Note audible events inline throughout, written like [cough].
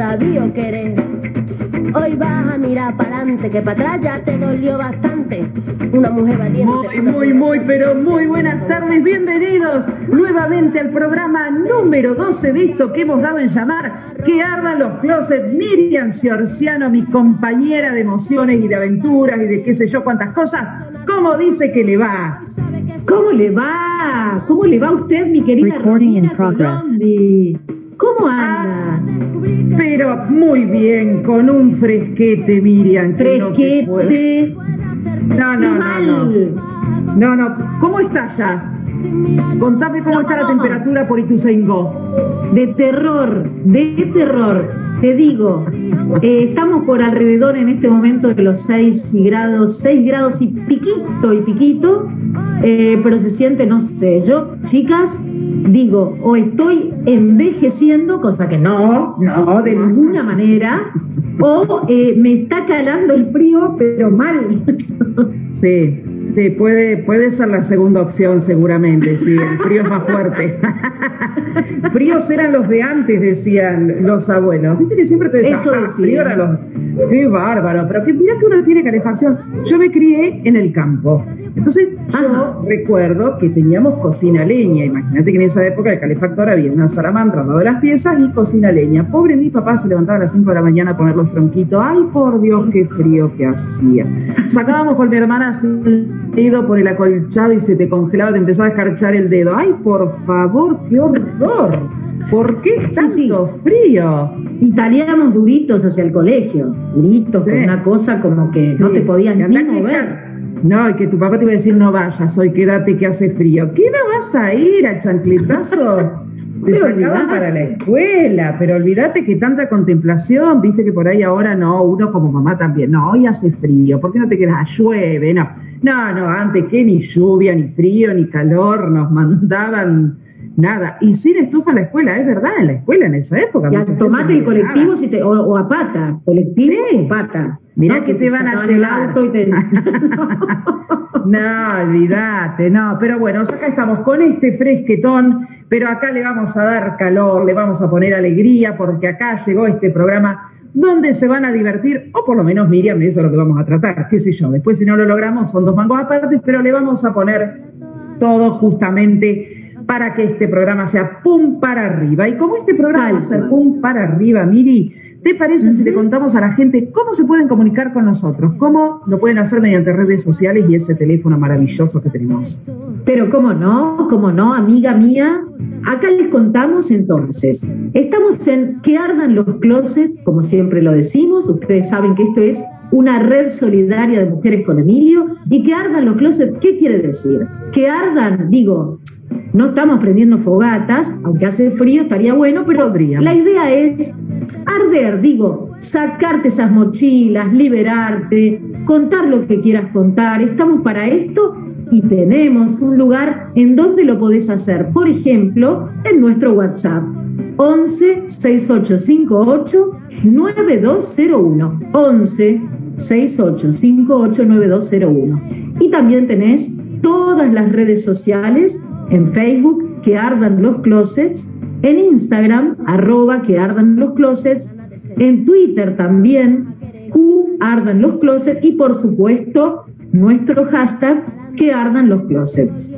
nadie te ha sabido querer. Hoy vas a mirar para adelante, que para atrás ya te dolió bastante. Una mujer valiente. Muy, muy, muy, pero muy buenas tardes. Bienvenidos nuevamente al programa número 12 de esto que hemos dado en llamar Que ardan los closets. Miriam Ciorciano, mi compañera de emociones y de aventuras y de qué sé yo cuántas cosas. ¿Cómo dice que le va? ¿Cómo le va? ¿Cómo le va a usted, mi querida Recording in progress. Colombia? Muy bien, con un fresquete, Miriam. Fresquete. No, no, no, no. No, no. ¿Cómo está ya? Contame cómo está la temperatura por Ituzaingó. De terror, de terror. Te digo, eh, estamos por alrededor en este momento de los 6 grados, 6 grados y piquito y piquito, eh, pero se siente, no sé, yo, chicas, digo, o estoy envejeciendo, cosa que no, no, de ninguna manera, o eh, me está calando el frío, pero mal. [laughs] Sí, sí, puede, puede ser la segunda opción seguramente, sí, el frío es más fuerte. [laughs] Fríos eran los de antes, decían los abuelos. Viste que siempre te decían, Eso "Ah, frío eran los... Qué bárbaro, pero que mira que uno tiene calefacción. Yo me crié en el campo. Entonces yo recuerdo que teníamos cocina leña. Imagínate que en esa época el calefactor había una salamandra de las piezas y cocina leña. Pobre mi papá se levantaba a las 5 de la mañana a poner los tronquitos. Ay, por Dios, qué frío que hacía. Sacábamos con mi hermana así dedo por el acolchado y se te congelaba, te empezaba a escarchar el dedo. Ay, por favor, qué horror. ¿Por qué tanto sí. frío? Y salíamos duritos hacia el colegio, duritos, Sí. con una cosa como que no Sí. te podías Y ni mover. No, y que tu papá te iba a decir no vayas hoy, quédate que hace frío. ¿Qué no vas a ir a chancletazo? [laughs] Te Pero sacaban olvidate. para la escuela, pero olvídate que tanta contemplación, viste que por ahí ahora no, uno como mamá también, no, hoy hace frío, ¿por qué no te quedas? Llueve, no, no, no, antes que ni lluvia, ni frío, ni calor, nos mandaban nada, y sin estufa a la escuela, es verdad, en la escuela en esa época. Y muchas a veces tomate el colectivo nada. si te, o, o a pata, colectivo Sí. o pata. Mirá No, que te van a el llevar. te- [laughs] No, olvídate, no. Pero bueno, acá estamos con este fresquetón, pero acá le vamos a dar calor, le vamos a poner alegría, porque acá llegó este programa donde se van a divertir, o por lo menos Miriam, eso es lo que vamos a tratar, qué sé yo. Después, si no lo logramos, son dos mangos aparte, pero le vamos a poner todo justamente para que este programa sea pum para arriba. Y como este programa va a ser pum para arriba, Miri, ¿te parece si le contamos a la gente cómo se pueden comunicar con nosotros? ¿Cómo lo pueden hacer mediante redes sociales y ese teléfono maravilloso que tenemos? Pero cómo no, cómo no, amiga mía. Acá les contamos entonces. Estamos en Que Ardan los Closets, como siempre lo decimos. Ustedes saben que esto es una red solidaria de mujeres con Emilio. Y que ardan los closets, ¿qué quiere decir? Que ardan, digo, no estamos prendiendo fogatas, aunque hace frío, estaría bueno, pero Podríamos. la idea es arder, digo, sacarte esas mochilas, liberarte, contar lo que quieras contar. Estamos para esto y tenemos un lugar en donde lo podés hacer. Por ejemplo, en nuestro WhatsApp. 11 6858 9201 11 6858 9201 y también tenés todas las redes sociales en Facebook que ardan los closets en Instagram arroba que ardan los closets en Twitter también Q ardan los closets y por supuesto nuestro hashtag que ardan los closets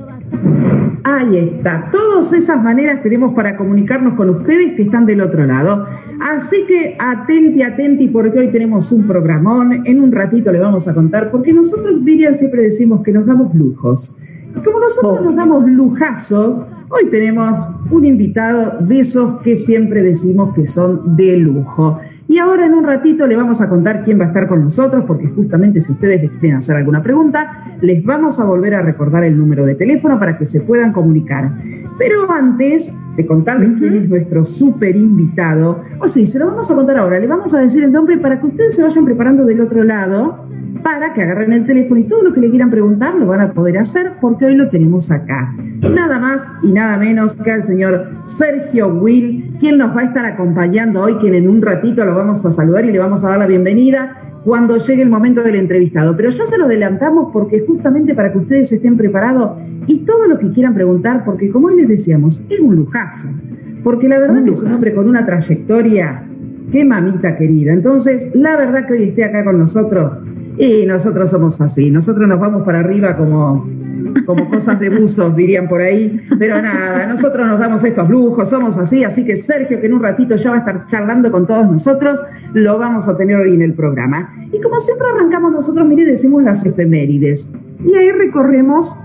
Ahí está. Todas esas maneras tenemos para comunicarnos con ustedes que están del otro lado. Así que atenti, atenti, porque hoy tenemos un programón. En un ratito le vamos a contar, porque nosotros, Miriam, siempre decimos que nos damos lujos. Como nosotros nos damos lujazo, hoy tenemos un invitado de esos que siempre decimos que son de lujo. Y ahora en un ratito le vamos a contar quién va a estar con nosotros, porque justamente si ustedes les quieren hacer alguna pregunta, les vamos a volver a recordar el número de teléfono para que se puedan comunicar. Pero antes de contarles quién es nuestro súper invitado, o sí, se lo vamos a contar ahora, le vamos a decir el nombre para que ustedes se vayan preparando del otro lado, para que agarren el teléfono y todo lo que le quieran preguntar lo van a poder hacer, porque hoy lo tenemos acá. Nada más y nada menos que al señor Sergio Will, quien nos va a estar acompañando hoy, quien en un ratito lo vamos a saludar y le vamos a dar la bienvenida. Cuando llegue el momento del entrevistado. Pero ya se lo adelantamos porque justamente para que ustedes estén preparados y todo lo que quieran preguntar, porque como hoy les decíamos, es un lujazo. Porque la verdad que es un hombre con una trayectoria, qué mamita querida. Entonces, la verdad que hoy esté acá con nosotros, y nosotros somos así, nosotros nos vamos para arriba como, como cosas de buzos, dirían por ahí, pero nada, nosotros nos damos estos lujos, somos así, así que Sergio, que en un ratito ya va a estar charlando con todos nosotros, lo vamos a tener hoy en el programa. Y como siempre arrancamos nosotros, mire, decimos las efemérides, y ahí recorremos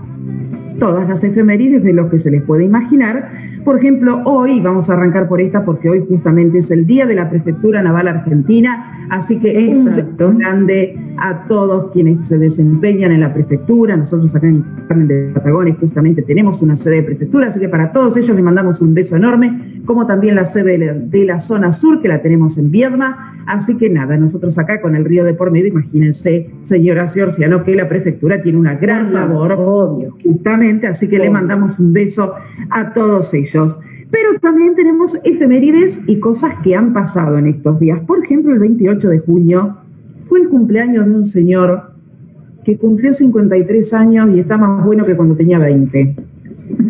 todas las efemérides de lo que se les puede imaginar. Por ejemplo, hoy vamos a arrancar por esta porque hoy justamente es el Día de la Prefectura Naval Argentina, así que Exacto. un grande a todos quienes se desempeñan en la prefectura. Nosotros acá en Carmen de Patagones justamente tenemos una sede de prefectura, así que para todos ellos les mandamos un beso enorme, como también la sede de la, zona sur que la tenemos en Viedma. Así que nada, nosotros acá con el río de por medio, imagínense, señora Ciorciano, que la prefectura tiene una gran labor, obvio, justamente, así que le mandamos un beso a todos ellos. Pero también tenemos efemérides y cosas que han pasado en estos días. Por ejemplo, el 28 de junio fue el cumpleaños de un señor que cumplió 53 años y está más bueno que cuando tenía 20.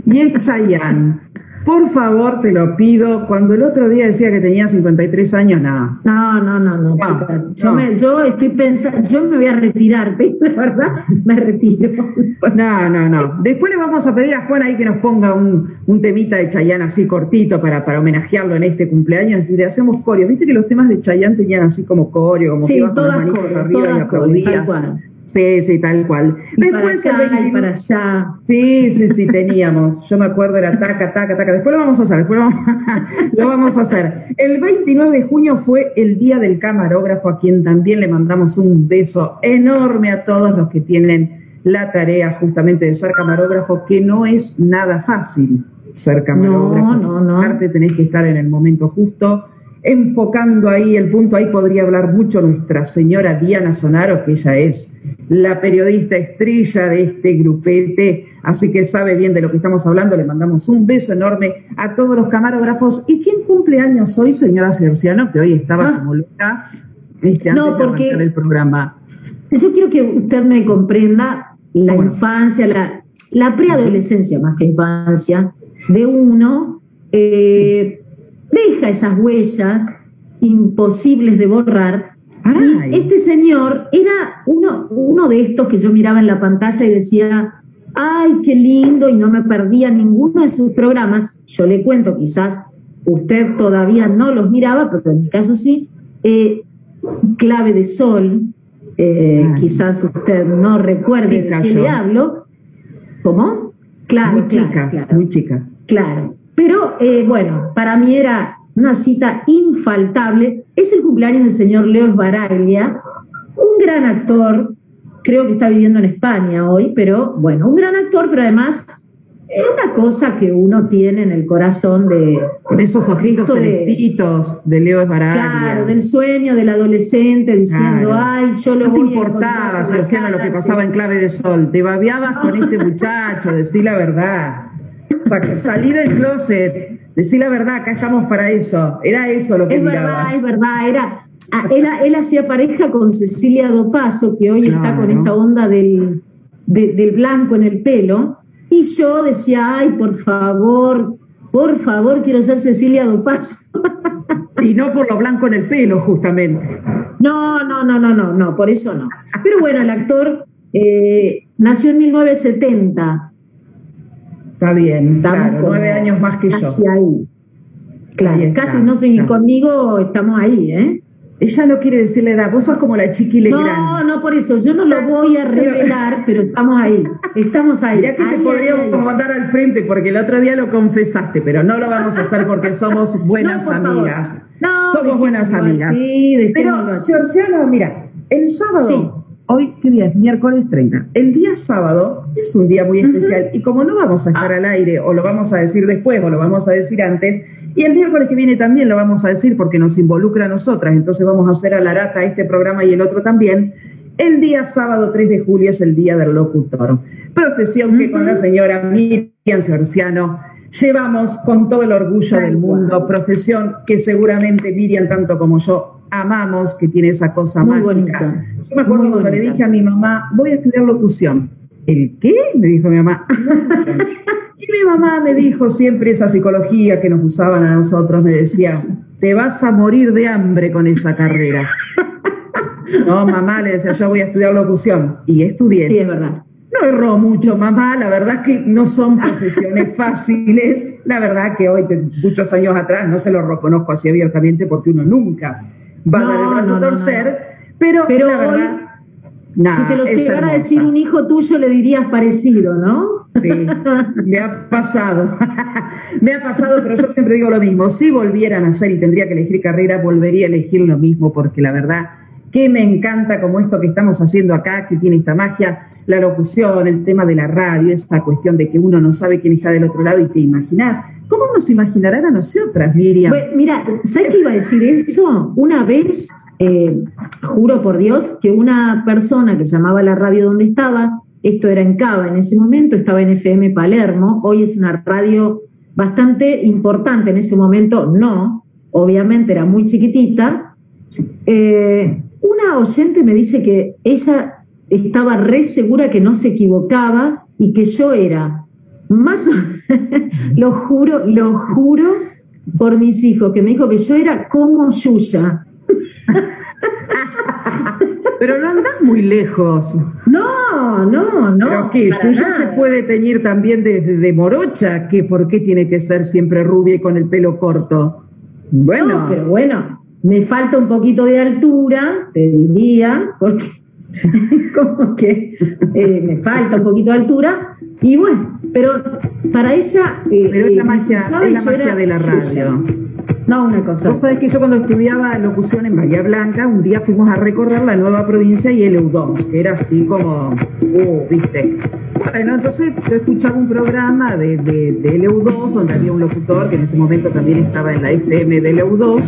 Y es Chayanne. Por favor, te lo pido. Cuando el otro día decía que tenía 53 años, nada. No, no, no, no, chica. Yo, Me, yo, estoy pensando, yo me voy a retirar, [laughs] ¿verdad? Me retiro. No, no, no. Después le vamos a pedir a Juan ahí que nos ponga un, un temita de Chayanne así cortito para, para homenajearlo en este cumpleaños y le hacemos coreo. Viste que los temas de Chayanne tenían así como coreo, como sí, que iban con las manitos arriba y aplaudías. Sí, sí, tal cual. Y Después para acá, y para allá. Sí, sí, sí, teníamos. Yo me acuerdo, era taca, taca, taca. Después lo vamos a hacer, después lo vamos, [laughs] lo vamos a hacer. El 29 de junio fue el Día del Camarógrafo, a quien también le mandamos un beso enorme a todos los que tienen la tarea justamente de ser camarógrafo, que no es nada fácil ser camarógrafo. No, no, no. Aparte tenés que estar en el momento justo enfocando ahí el punto, ahí podría hablar mucho nuestra señora Diana Sonaro, que ella es la periodista estrella de este grupete, así que sabe bien de lo que estamos hablando. Le mandamos un beso enorme a todos los camarógrafos. ¿Y quién cumple años hoy, señora Cerciano, que hoy estaba ah. como loca este, no, porque el programa? Yo quiero que usted me comprenda la infancia, la, la preadolescencia más que infancia de uno. Eh, deja esas huellas imposibles de borrar. este señor era uno, uno de estos que yo miraba en la pantalla y decía, ay, qué lindo, y no me perdía ninguno de sus programas. Yo le cuento, quizás usted todavía no los miraba, pero en mi caso sí. Eh, clave de sol, eh, quizás usted no recuerde de qué le hablo. ¿Cómo? Claro, muy chica, muy chica. Claro. Pero eh, bueno, para mí era una cita infaltable. Es el cumpleaños del señor Leo Baraglia, un gran actor, creo que está viviendo en España hoy, pero bueno, un gran actor, pero además es una cosa que uno tiene en el corazón de... Con esos ojitos celestitos de, Leo Baraglia. Claro, del sueño del adolescente diciendo, ay, yo lo no voy te importaba, lo que pasaba en Clave de Sol. Te babiabas con este [laughs] muchacho, decí la verdad salí del closet, decir la verdad, acá estamos para eso. Era eso lo que Es verdad, es verdad, era... Ah, él, hacía pareja con Cecilia Dopaso, que hoy está con esta onda del, del blanco en el pelo, y yo decía, ay, por favor, por favor, quiero ser Cecilia Dopaso. [laughs] Y no por lo blanco en el pelo, justamente. No, no, no, no, no, no, por eso no. Pero bueno, el actor eh, nació en 1970. Está bien, claro, nueve años más que casi yo. ahí. Claro, casi no seguir conmigo, estamos ahí, ¿eh? Ella no quiere decir la edad, vos sos como la chiquile No, no, por eso, yo no lo voy a revelar, pero estamos ahí, estamos ahí. Ya que te podríamos mandar al frente, porque el otro día lo confesaste, pero no lo vamos a hacer porque somos [laughs] buenas amigas. No, somos buenas amigas. Sí, pero, Georgiana, mira, el sábado Hoy, ¿qué día es? Miércoles 30. El día sábado es un día muy especial y como no vamos a estar ah. al aire o lo vamos a decir después o lo vamos a decir antes, y el miércoles que viene también lo vamos a decir porque nos involucra a nosotras, entonces vamos a hacer a la rata este programa y el otro también. El día sábado 3 de julio es el Día del Locutor, profesión que con la señora Miriam Cerciano llevamos con todo el orgullo del mundo, profesión que seguramente Miriam, tanto como yo, amamos que tiene esa cosa Muy mágica. bonita. Yo me acuerdo Muy cuando le dije a mi mamá, voy a estudiar locución. ¿El qué? Me dijo mi mamá. [laughs] y mi mamá me dijo siempre esa psicología que nos usaban a nosotros, me decía, te vas a morir de hambre con esa carrera. [laughs] No, mamá, le decía, yo voy a estudiar locución. Y estudié. Sí, es verdad. No erró mucho, mamá. La verdad que no son profesiones fáciles. La verdad que hoy, muchos años atrás, no se lo reconozco así abiertamente porque uno nunca va a dar el brazo no, a torcer. Pero, Pero la hoy, verdad, nah, si te lo llegara a decir un hijo tuyo, le dirías parecido, ¿no? Sí, me ha pasado. [laughs] me ha pasado, pero yo siempre digo lo mismo. Si volvieran a hacer y tendría que elegir carrera, volvería a elegir lo mismo, porque la verdad que me encanta como esto que estamos haciendo acá, que tiene esta magia, la locución, el tema de la radio, esta cuestión de que uno no sabe quién está del otro lado y te imaginás. ¿Cómo nos imaginarán a nosotras, Miriam? Bueno, mira, ¿sabes qué iba a decir eso? Una vez, eh, juro por Dios, que una persona que llamaba a la radio donde estaba, esto era en Cava en ese momento, estaba en FM Palermo, hoy es una radio bastante importante, en ese momento no, obviamente era muy chiquitita. Eh, una oyente me dice que ella estaba re segura que no se equivocaba y que yo era más, lo juro, lo juro por mis hijos, que me dijo que yo era como Yuya. Pero no andás muy lejos. No, no, no. Pero que Yuya se puede teñir también desde de morocha, que por qué tiene que ser siempre rubia y con el pelo corto. Bueno, No, pero bueno, me falta un poquito de altura, te diría, porque [laughs] como que eh, me falta un poquito de altura. Y bueno, pero para ella. eh, pero es la eh, magia, es la magia de la radio. No, una cosa. Vos sabés que yo cuando estudiaba locución en Bahía Blanca, un día fuimos a recorrer la nueva provincia y el EU2, que era así como, uh, viste. Bueno, entonces yo escuchaba un programa de, de, del EU2 donde había un locutor que en ese momento también estaba en la FM del EU2.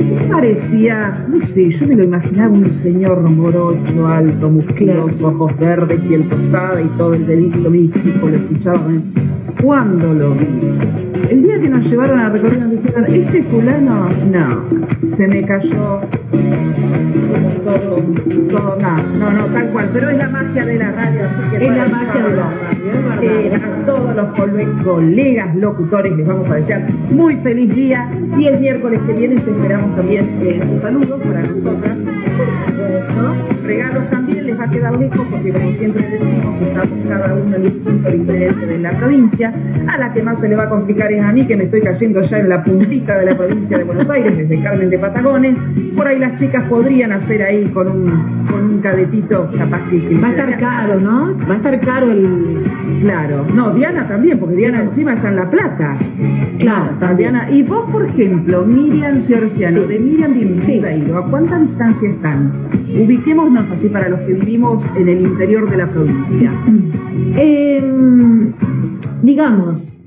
Y parecía, no sé, yo me lo imaginaba un señor morocho, alto, musculoso, ojos verdes, piel tostada y todo el delito místico, lo escuchaba. ¿Cuándo lo vi? El día que nos llevaron a recorrer nos dijeron, este fulano, no, se me cayó. Todo, todo, no, no, no, tal cual, pero es la magia de la radio, así que Es la magia de la radio, eh, a todos los cole- colegas locutores les vamos a desear muy feliz día y el miércoles que viene esperamos también eh, sus saludos para nosotras. Regalos también va a quedar lejos porque como siempre decimos, estamos cada uno en punto diferente de la provincia. A la que más se le va a complicar es a mí, que me estoy cayendo ya en la puntita de la provincia de Buenos Aires, desde Carmen de Patagones. Por ahí las chicas podrían hacer ahí con un, con un cadetito capaz que... Va a estar caro, ¿no? Va a estar caro el. Claro, no, Diana también, porque Diana encima está en La Plata. Claro. Diana. Y vos, por ejemplo, Miriam Ciorciano, Sí. de Miriam Sí. Bienvenida ¿a cuánta distancia están? Ubiquémonos así para los que vivimos en el interior de la provincia. Em, digamos,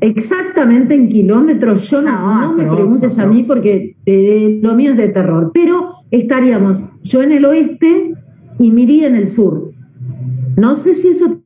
exactamente en kilómetros, yo no, No, no me preguntes a mí porque eh, lo mío es de terror, pero estaríamos yo en el oeste y Miri en el sur. No sé si eso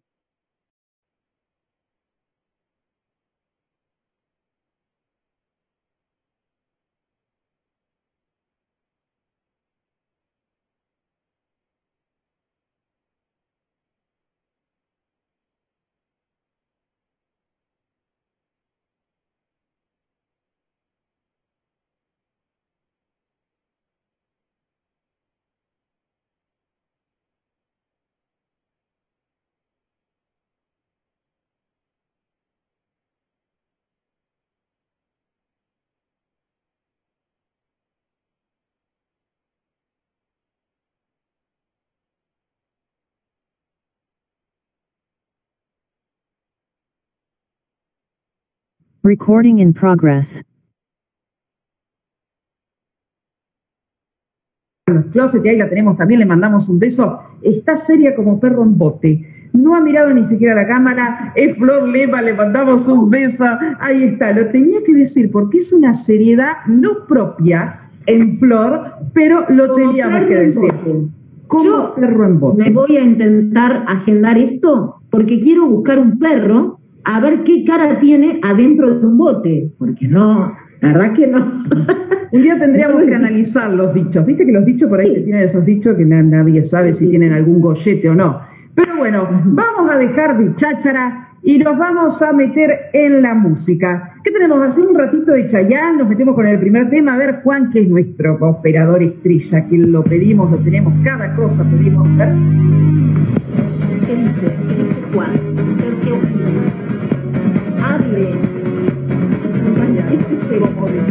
Recording in progress. los closet, y ahí la tenemos también, le mandamos un beso. Está seria como perro en bote. No ha mirado ni siquiera la cámara. Es Flor Lema, le mandamos un beso. Ahí está, lo tenía que decir porque es una seriedad no propia en Flor, pero lo Como teníamos que decir. Como Yo perro en bote. me voy a intentar agendar esto porque quiero buscar un perro a ver qué cara tiene adentro de un bote, porque no, la verdad que no. [laughs] Un día tendríamos que [laughs] analizar los dichos. Viste que los dichos por ahí tienen esos dichos que nadie sabe si tienen algún gollete o no. Pero bueno, vamos a dejar de cháchara y nos vamos a meter en la música. ¿Qué tenemos? Hace un ratito de Chayán, nos metemos con el primer tema. A ver, Juan, que es nuestro operador estrella, que lo pedimos, lo tenemos, cada cosa pedimos. ¿Qué dice? ¿Qué dice Juan?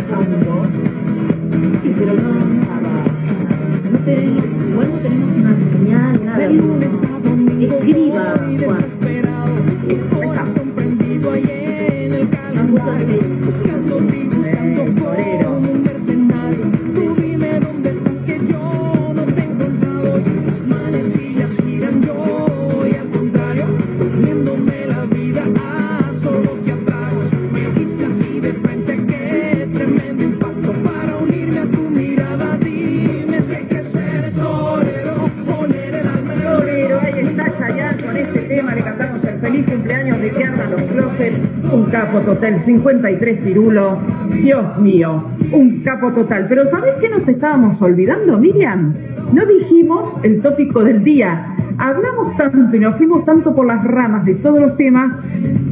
Fondo. Sí, pero no, no tenemos, igual no tenemos una señal, nada. Capo total, 53 pirulo. Dios mío, un capo total. Pero ¿sabés qué nos estábamos olvidando, Miriam? No dijimos el tópico del día. Hablamos tanto y nos fuimos tanto por las ramas de todos los temas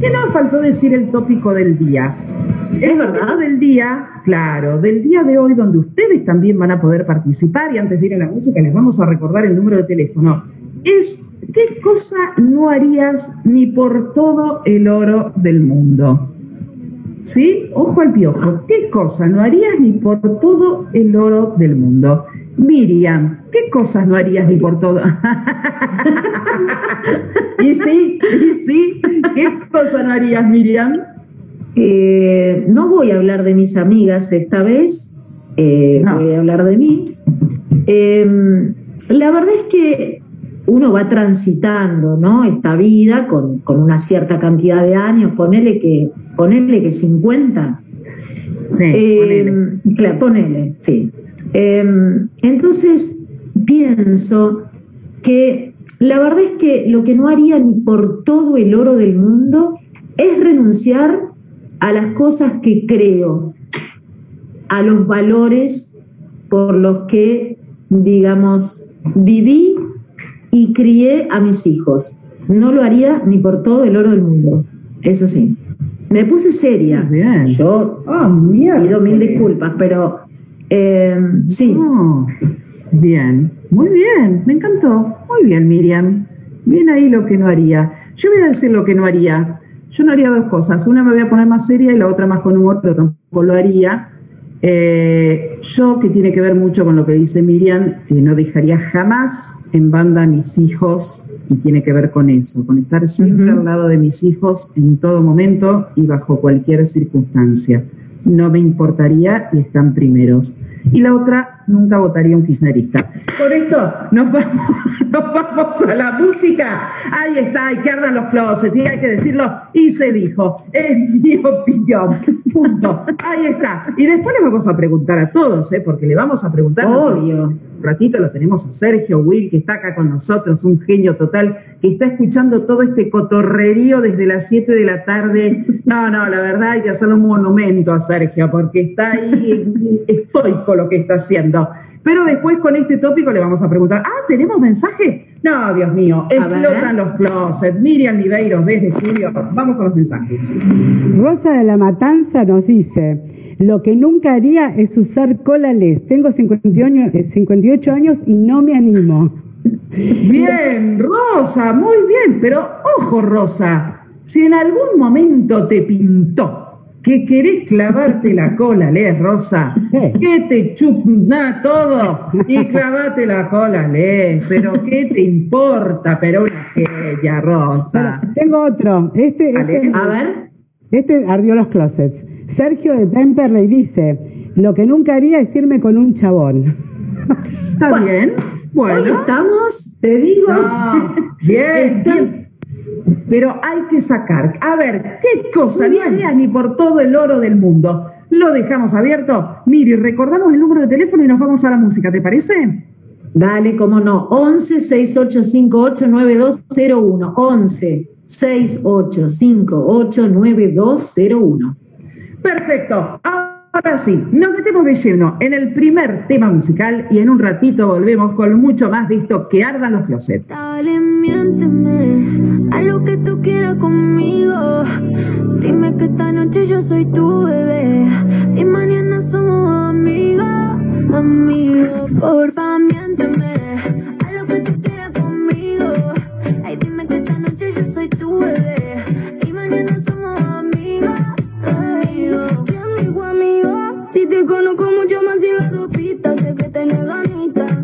que nos faltó decir el tópico del día. El verdad del día, claro, del día de hoy, donde ustedes también van a poder participar, y antes de ir a la música les vamos a recordar el número de teléfono, es ¿qué cosa no harías ni por todo el oro del mundo? ¿Sí? Ojo al piojo. ¿Qué cosa no harías ni por todo el oro del mundo? Miriam, ¿qué cosas no harías ni por todo? [laughs] y sí, y sí, ¿qué cosa no harías, Miriam? Eh, no voy a hablar de mis amigas esta vez, eh, voy a hablar de mí. Em, la verdad es que uno va transitando, ¿no? Esta vida con, una cierta cantidad de años, ponele que, ponele que 50. Sí, eh, Claro, ponele, sí. Em, entonces, pienso que la verdad es que lo que no haría ni por todo el oro del mundo es renunciar a las cosas que creo, a los valores por los que, digamos, viví y crié a mis hijos. No lo haría ni por todo el oro del mundo. Eso sí. Me puse seria. Bien. Yo oh, pido mil disculpas, pero eh, sí. bien, muy bien, me encantó. Muy bien, Miriam. Bien ahí lo que no haría. Yo voy a decir lo que no haría. Yo no haría dos cosas. Una me voy a poner más seria y la otra más con humor, pero tampoco lo haría. Eh, yo, que tiene que ver mucho con lo que dice Miriam, que no dejaría jamás en banda a mis hijos y tiene que ver con eso, con estar siempre al lado de mis hijos en todo momento y bajo cualquier circunstancia. No me importaría y están primeros. Y la otra, nunca votaría un kirchnerista. Por esto nos vamos, [laughs] nos vamos a la música. Ahí está, hay que ardan los closets y hay que decirlo. Y se dijo, es mi opinión. Punto. Ahí está. Y después le vamos a preguntar a todos, ¿eh? porque le vamos a preguntar. Obvio un ratito lo tenemos a Sergio Will, que está acá con nosotros, un genio total, que está escuchando todo este cotorrerío desde las 7 de la tarde. No, no, la verdad hay que hacerle un monumento a Sergio, porque está ahí estoico lo que está haciendo. Pero después con este tópico le vamos a preguntar, ah, ¿tenemos mensaje? No, Dios mío, explotan los closets. Miriam Libeiros desde estudio. Vamos con los mensajes. Rosa de la Matanza nos dice, lo que nunca haría es usar cola les. Tengo 58 años y no me animo. Bien, Rosa, muy bien. Pero ojo, Rosa, si en algún momento te pintó que querés clavarte la cola, les, Rosa, que te chupna todo y clavate la cola, les, pero ¿qué te importa? Pero una ya, Rosa. tengo otro. Este, este, a ver. Este ardió los closets. Sergio de Temperley dice, lo que nunca haría es irme con un chabón. ¿Está bien? Bueno. estamos, te digo. bien, bien. Pero hay que sacar. A ver, ¿qué cosa harías ni por todo el oro del mundo? Lo dejamos abierto. Miri, recordamos el número de teléfono y nos vamos a la música, ¿te parece? Dale, cómo no. 11 6858 9201. 11 68589201. Perfecto. Ahora sí, nos metemos de lleno en el primer tema musical y en un ratito volvemos con mucho más de esto que ardan los closets. Dale, miénteme a lo que tú quieras conmigo. Dime que esta noche yo soy tu bebé y mañana somos amigos, amigos. Porfa, miénteme Si te conozco mucho más y la ropita, sé que tenés ganitas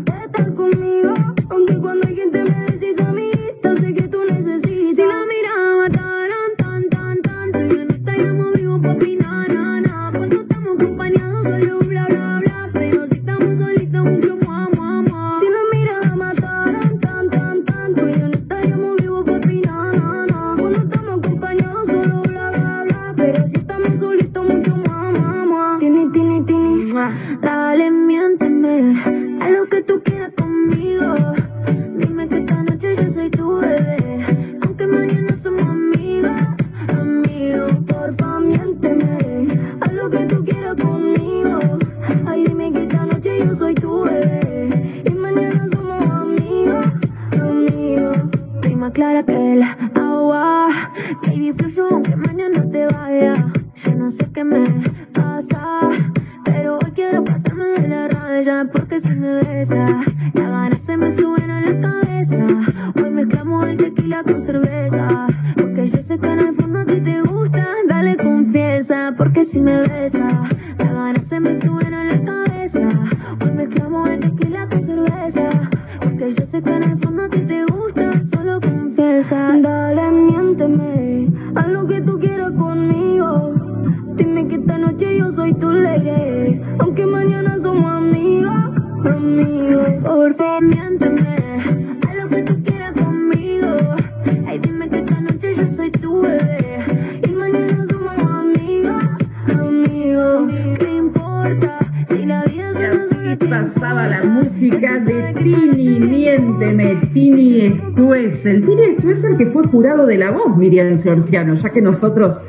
de la voz, Miriam Sorciano, ya que nosotros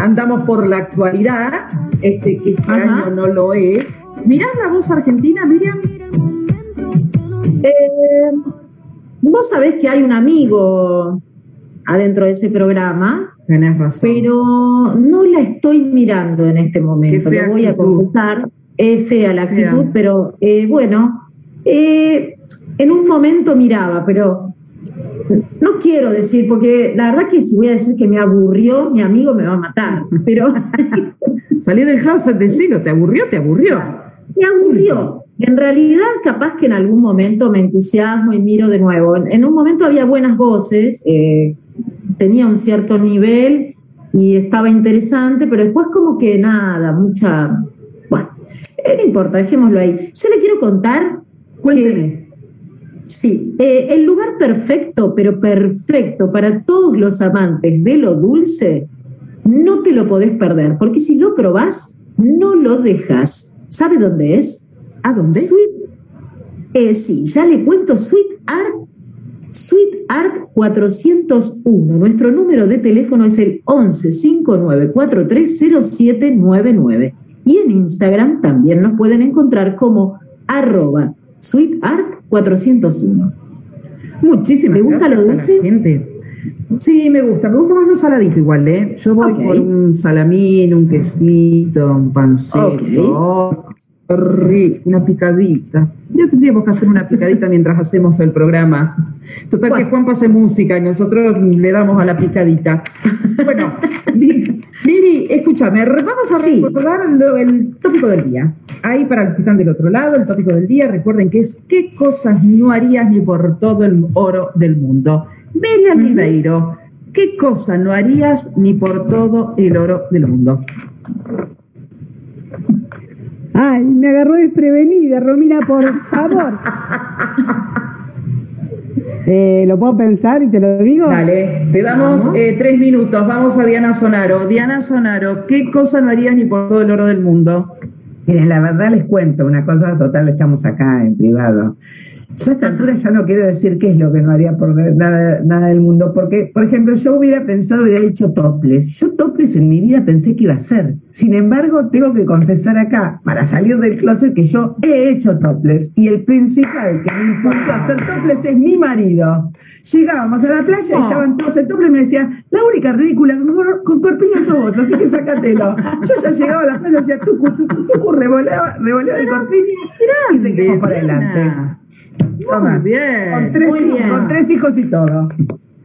andamos por la actualidad, este, que este Ajá. año no lo es. ¿Mirás la voz argentina, Miriam? Eh, vos sabés que hay un amigo adentro de ese programa, Tenés razón. pero no la estoy mirando en este momento. Lo voy a confesar. Es fea la Fea. actitud, pero eh, bueno, eh, en un momento miraba, pero no quiero decir, porque la verdad que si voy a decir que me aburrió, mi amigo me va a matar, pero [laughs] Salí del closet, decilo, ¿te aburrió? ¿Te aburrió? me aburrió. En realidad, capaz que en algún momento me entusiasmo y miro de nuevo. En, un momento había buenas voces, eh, tenía un cierto nivel y estaba interesante, pero después como que nada, mucha... Bueno, eh, no importa, dejémoslo ahí. Yo le quiero contar Cuénteme. que Sí, eh, el lugar perfecto, pero perfecto para todos los amantes de lo dulce, no te lo podés perder, porque si lo probás, no lo dejas. ¿Sabe dónde es? ¿A dónde? Sweet, eh, sí, ya le cuento, Sweet Art, Sweet Art 401. Nuestro número de teléfono es el 11 59 0799. Y en Instagram también nos pueden encontrar como arroba Sweet Art 401. Muchísimas ¿Te gusta lo dulce? gente. Sí, me gusta. Me gusta más lo saladito igual, ¿eh? Yo voy por un salamín, un quesito, un pancito. Rico, una picadita. Ya tendríamos que hacer una picadita mientras hacemos el programa. Total que. Juan pase música y nosotros le damos a la picadita. Bueno, Mi- Miri, escúchame, vamos a Sí. recordar lo- el tópico del día. Ahí para los que están del otro lado, el tópico del día, recuerden que es ¿qué cosas no harías ni por todo el oro del mundo? Miriam Ribeiro, ¿qué cosas no harías ni por todo el oro del mundo? Ay, me agarró desprevenida, Romina, por favor. [laughs] Eh, ¿Lo puedo pensar y te lo digo? Dale, te damos eh, tres minutos. Vamos a Diana Sonaro. Diana Sonaro, ¿qué cosa no harías ni por todo el oro del mundo? Miren, la verdad les cuento una cosa total, estamos acá en privado. Yo a esta altura ya no quiero decir qué es lo que no haría por nada, nada del mundo, porque, por ejemplo, yo hubiera pensado, hubiera hecho toples. Yo toples en mi vida pensé que iba a ser. Sin embargo, tengo que confesar acá, para salir del closet, que yo he hecho toples. Y el principal que me impulsó a hacer toples es mi marido. Llegábamos a la playa y estaban todos en toples y me decía, la única ridícula con corpiño sos vos, así que sácatelo. Yo ya llegaba a la playa decía, tú, tú, tú, revoleaba, revoleaba el corpiño y seguimos para adelante. Toma, bien. Con tres, con tres hijos y todo.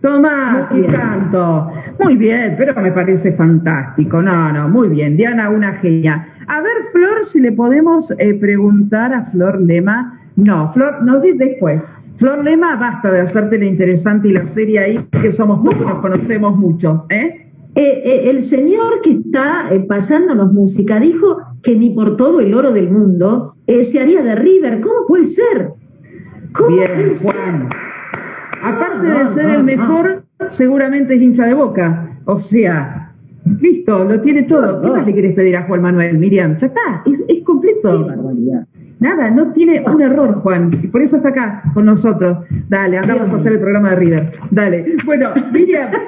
Toma, y tanto. Muy bien, pero me parece fantástico. No, no, muy bien. Diana, una genia. A ver, Flor, si le podemos eh, preguntar a Flor Lema. No, Flor, nos dice después. Flor Lema, basta de hacerte la interesante y la seria ahí, que somos pocos, nos conocemos mucho. ¿eh? Eh, eh el señor que está pasándonos música dijo que ni por todo el oro del mundo se haría de River. ¿Cómo puede ser? Bien, Juan. Aparte de ser el mejor, seguramente es hincha de boca. O sea, listo, lo tiene todo. ¿Qué más le quieres pedir a Juan Manuel, Miriam? Ya está, es, completo. Nada, no tiene un error, Juan. Y por eso está acá con nosotros. Dale, andamos a hacer el programa de River. Dale. Bueno, Miriam. [laughs]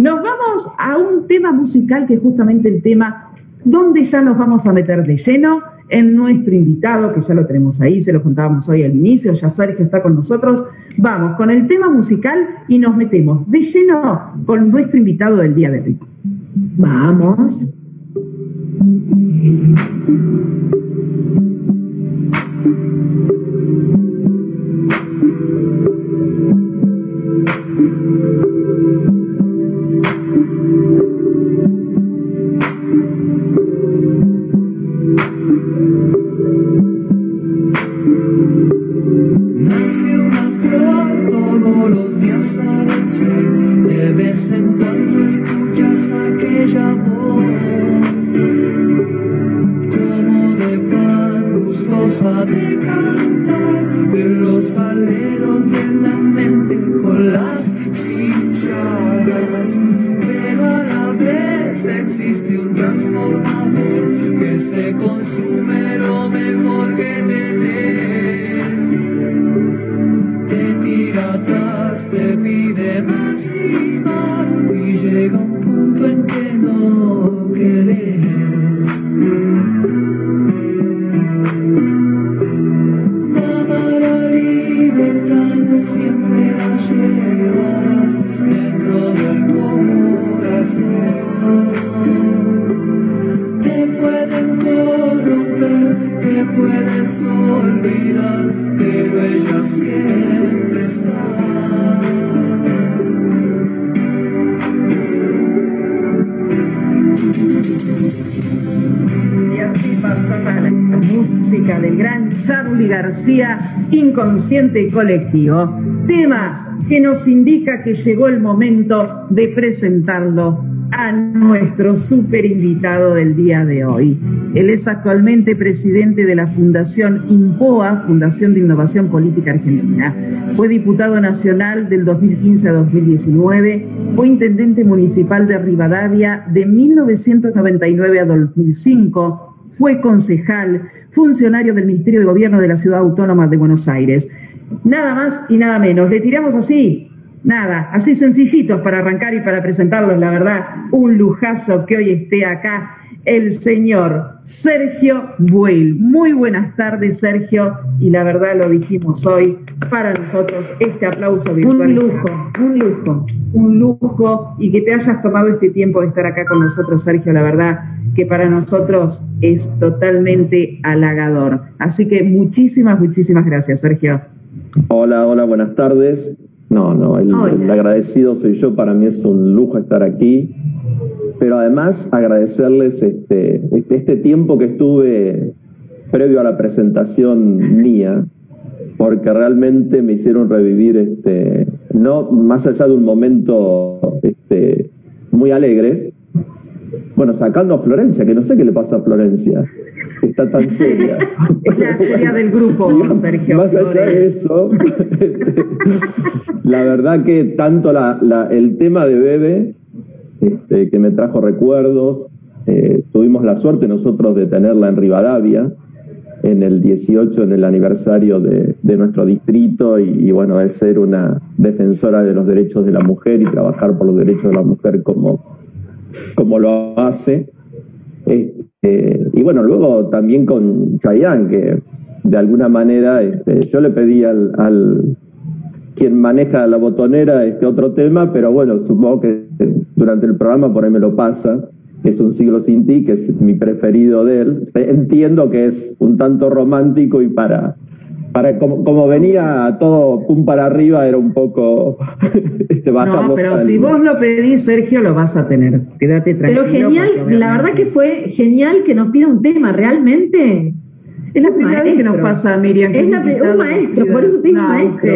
nos vamos a un tema musical que es justamente el tema donde ya nos vamos a meter de lleno en nuestro invitado, que ya lo tenemos ahí, se lo contábamos hoy al inicio, ya que está con nosotros. Vamos con el tema musical y nos metemos de lleno con nuestro invitado del día de hoy. Vamos. de cantar de los aleros de la mente con las chicharras. Pero a la vez existe un transformador que se consume inconsciente colectivo. Temas que nos indica que llegó el momento de presentarlo a nuestro super invitado del día de hoy. Él es actualmente presidente de la Fundación INPOA, Fundación de Innovación Política Argentina. Fue diputado nacional del 2015 a 2019, fue intendente municipal de Rivadavia de 1999 a 2005 fue concejal, funcionario del Ministerio de Gobierno de la Ciudad Autónoma de Buenos Aires. Nada más y nada menos. Le tiramos así, nada, así sencillitos para arrancar y para presentarlos, la verdad, un lujazo que hoy esté acá el señor Sergio Buell. Muy buenas tardes, Sergio, y la verdad lo dijimos hoy, para nosotros este aplauso virtual. Un lujo, un lujo. Un lujo, y que te hayas tomado este tiempo de estar acá con nosotros, Sergio, la verdad que para nosotros es totalmente halagador. Así que muchísimas, muchísimas gracias, Sergio. Hola, hola, buenas tardes. No, no, el, agradecido soy yo, para mí es un lujo estar aquí, pero además agradecerles este, este, este tiempo que estuve previo a la presentación mía, porque realmente me hicieron revivir, este, no más allá de un momento este, muy alegre, bueno, sacando a Florencia, que no sé qué le pasa a Florencia. Está tan [laughs] seria. es la seria del grupo, [laughs] Sergio. Más allá de eso, este, [laughs] la verdad que tanto la, el tema de Bebe, este, que me trajo recuerdos, eh, tuvimos la suerte nosotros de tenerla en Rivadavia, en el 18, en el aniversario de, nuestro distrito, y, bueno, de ser una defensora de los derechos de la mujer y trabajar por los derechos de la mujer como, como lo hace. Este, y bueno, luego también con Chayanne, que de alguna manera este, yo le pedí al, quien maneja la botonera este otro tema, pero bueno, supongo que durante el programa por ahí me lo pasa. Es un siglo sin ti, que es mi preferido de él. Entiendo que es un tanto romántico y para, para como, venía todo pum para arriba, era un poco [laughs] este, No, pero si vos lo pedís, Sergio, lo vas a tener. Quédate tranquilo. Pero genial, la verdad que fue genial que nos pida un tema, realmente. Es la primera vez que nos pasa, Miriam. Es la un maestro, por eso tengo no, maestro.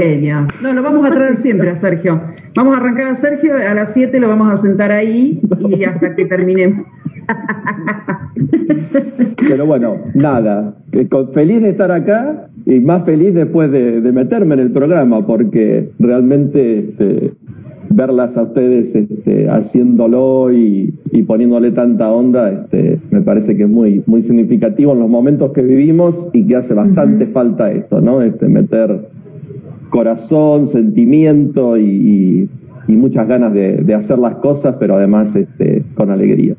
No, lo vamos a traer siempre a Sergio. Vamos a arrancar a Sergio, a las 7 lo vamos a sentar ahí y hasta que terminemos. Pero bueno, nada, feliz de estar acá y más feliz después de, meterme en el programa, porque realmente este, verlas a ustedes este, haciéndolo y, poniéndole tanta onda, este, me parece que es muy, muy significativo en los momentos que vivimos y que hace bastante falta esto, ¿no? Este, meter corazón, sentimiento y, muchas ganas de, hacer las cosas, pero además este, con alegría.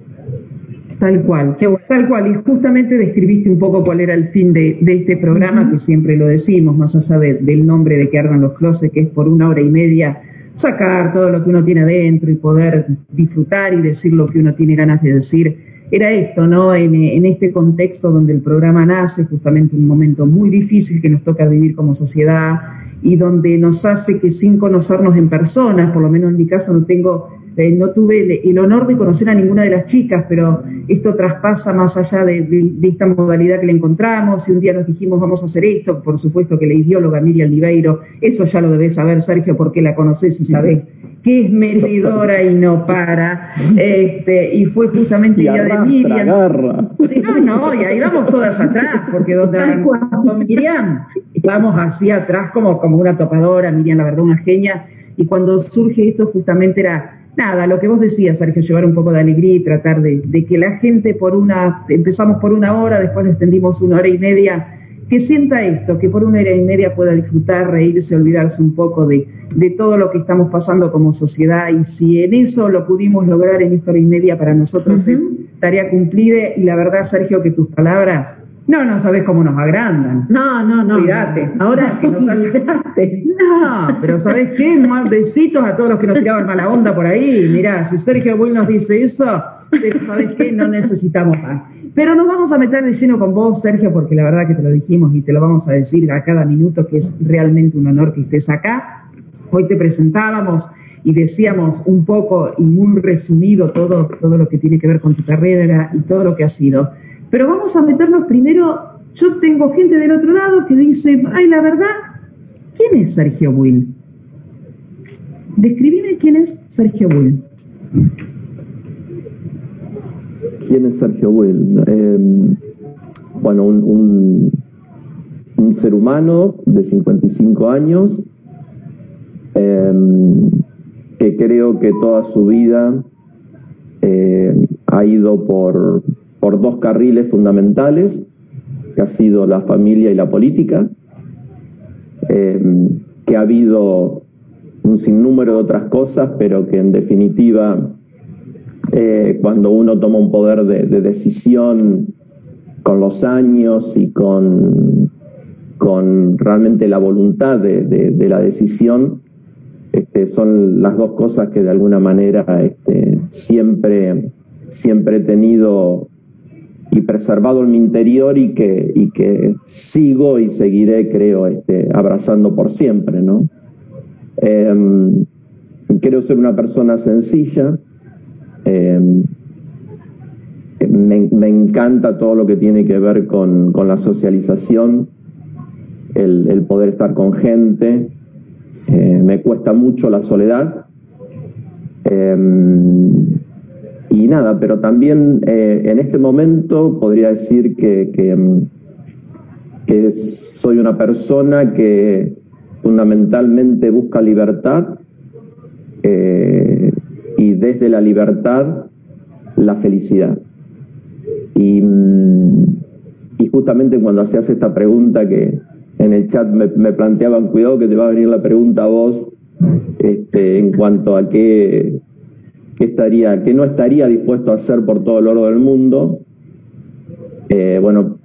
Tal cual, tal cual. Y justamente describiste un poco cuál era el fin de, este programa, que siempre lo decimos, más allá del nombre de que ardan los closets, que es por una hora y media sacar todo lo que uno tiene adentro y poder disfrutar y decir lo que uno tiene ganas de decir. Era esto, ¿no? En, en, este contexto donde el programa nace, justamente un momento muy difícil que nos toca vivir como sociedad y donde nos hace que sin conocernos en persona, por lo menos en mi caso no tengo eh, no tuve el, honor de conocer a ninguna de las chicas, pero esto traspasa más allá de, esta modalidad que le encontramos. Y un día nos dijimos, vamos a hacer esto, por supuesto que la ideóloga Miriam Libeiro, eso ya lo debes saber, Sergio, porque la conoces y sabés que es medidora y no para. Este, y fue justamente el día de Miriam. no, no, y ahí vamos todas atrás, porque donde con Miriam vamos así atrás como, como una topadora, Miriam, la verdad, una genia. Y cuando surge esto, justamente era nada, lo que vos decías, Sergio, llevar un poco de alegría y tratar de, que la gente por una, empezamos por una hora, después extendimos una hora y media, que sienta esto, que por una hora y media pueda disfrutar, reírse, olvidarse un poco de, de todo lo que estamos pasando como sociedad. Y si en eso lo pudimos lograr en esta hora y media para nosotros es tarea cumplida. Y la verdad, Sergio, que tus palabras no, no sabes cómo nos agrandan. No, no, no. Cuídate. Ahora que nos ayudaste. No, pero ¿sabes qué? Más besitos a todos los que nos tiraban mala onda por ahí. Mirá, si Sergio Bull nos dice eso, ¿sabes qué? No necesitamos más. Pero nos vamos a meter de lleno con vos, Sergio, porque la verdad que te lo dijimos y te lo vamos a decir a cada minuto que es realmente un honor que estés acá. Hoy te presentábamos y decíamos un poco y muy resumido todo, todo lo que tiene que ver con tu carrera y todo lo que ha sido. Pero vamos a meternos primero, yo tengo gente del otro lado que dice, ay, la verdad, ¿quién es Sergio Will? Describime quién es Sergio Will. ¿Quién es Sergio Will? Em, bueno, un, ser humano de 55 años em, que creo que toda su vida eh, ha ido por, por dos carriles fundamentales, que ha sido la familia y la política, eh, que ha habido un sinnúmero de otras cosas, pero que en definitiva, eh, cuando uno toma un poder de, decisión con los años y con, con realmente la voluntad de, la decisión, este, son las dos cosas que de alguna manera este, siempre, siempre he tenido y preservado en mi interior y que, y que sigo y seguiré, creo, este, abrazando por siempre, ¿no? Em, quiero ser una persona sencilla. Em, me, encanta todo lo que tiene que ver con, la socialización, el, poder estar con gente. Eh, me cuesta mucho la soledad. Em, y nada, pero también eh, en este momento podría decir que, mm, que, soy una persona que fundamentalmente busca libertad eh, y desde la libertad la felicidad. Y, mm, justamente cuando hacías esta pregunta que en el chat me, me, planteaban, cuidado que te va a venir la pregunta a vos este, en cuanto a qué, qué, estaría, qué no estaría dispuesto a hacer por todo el oro del mundo. Eh, bueno,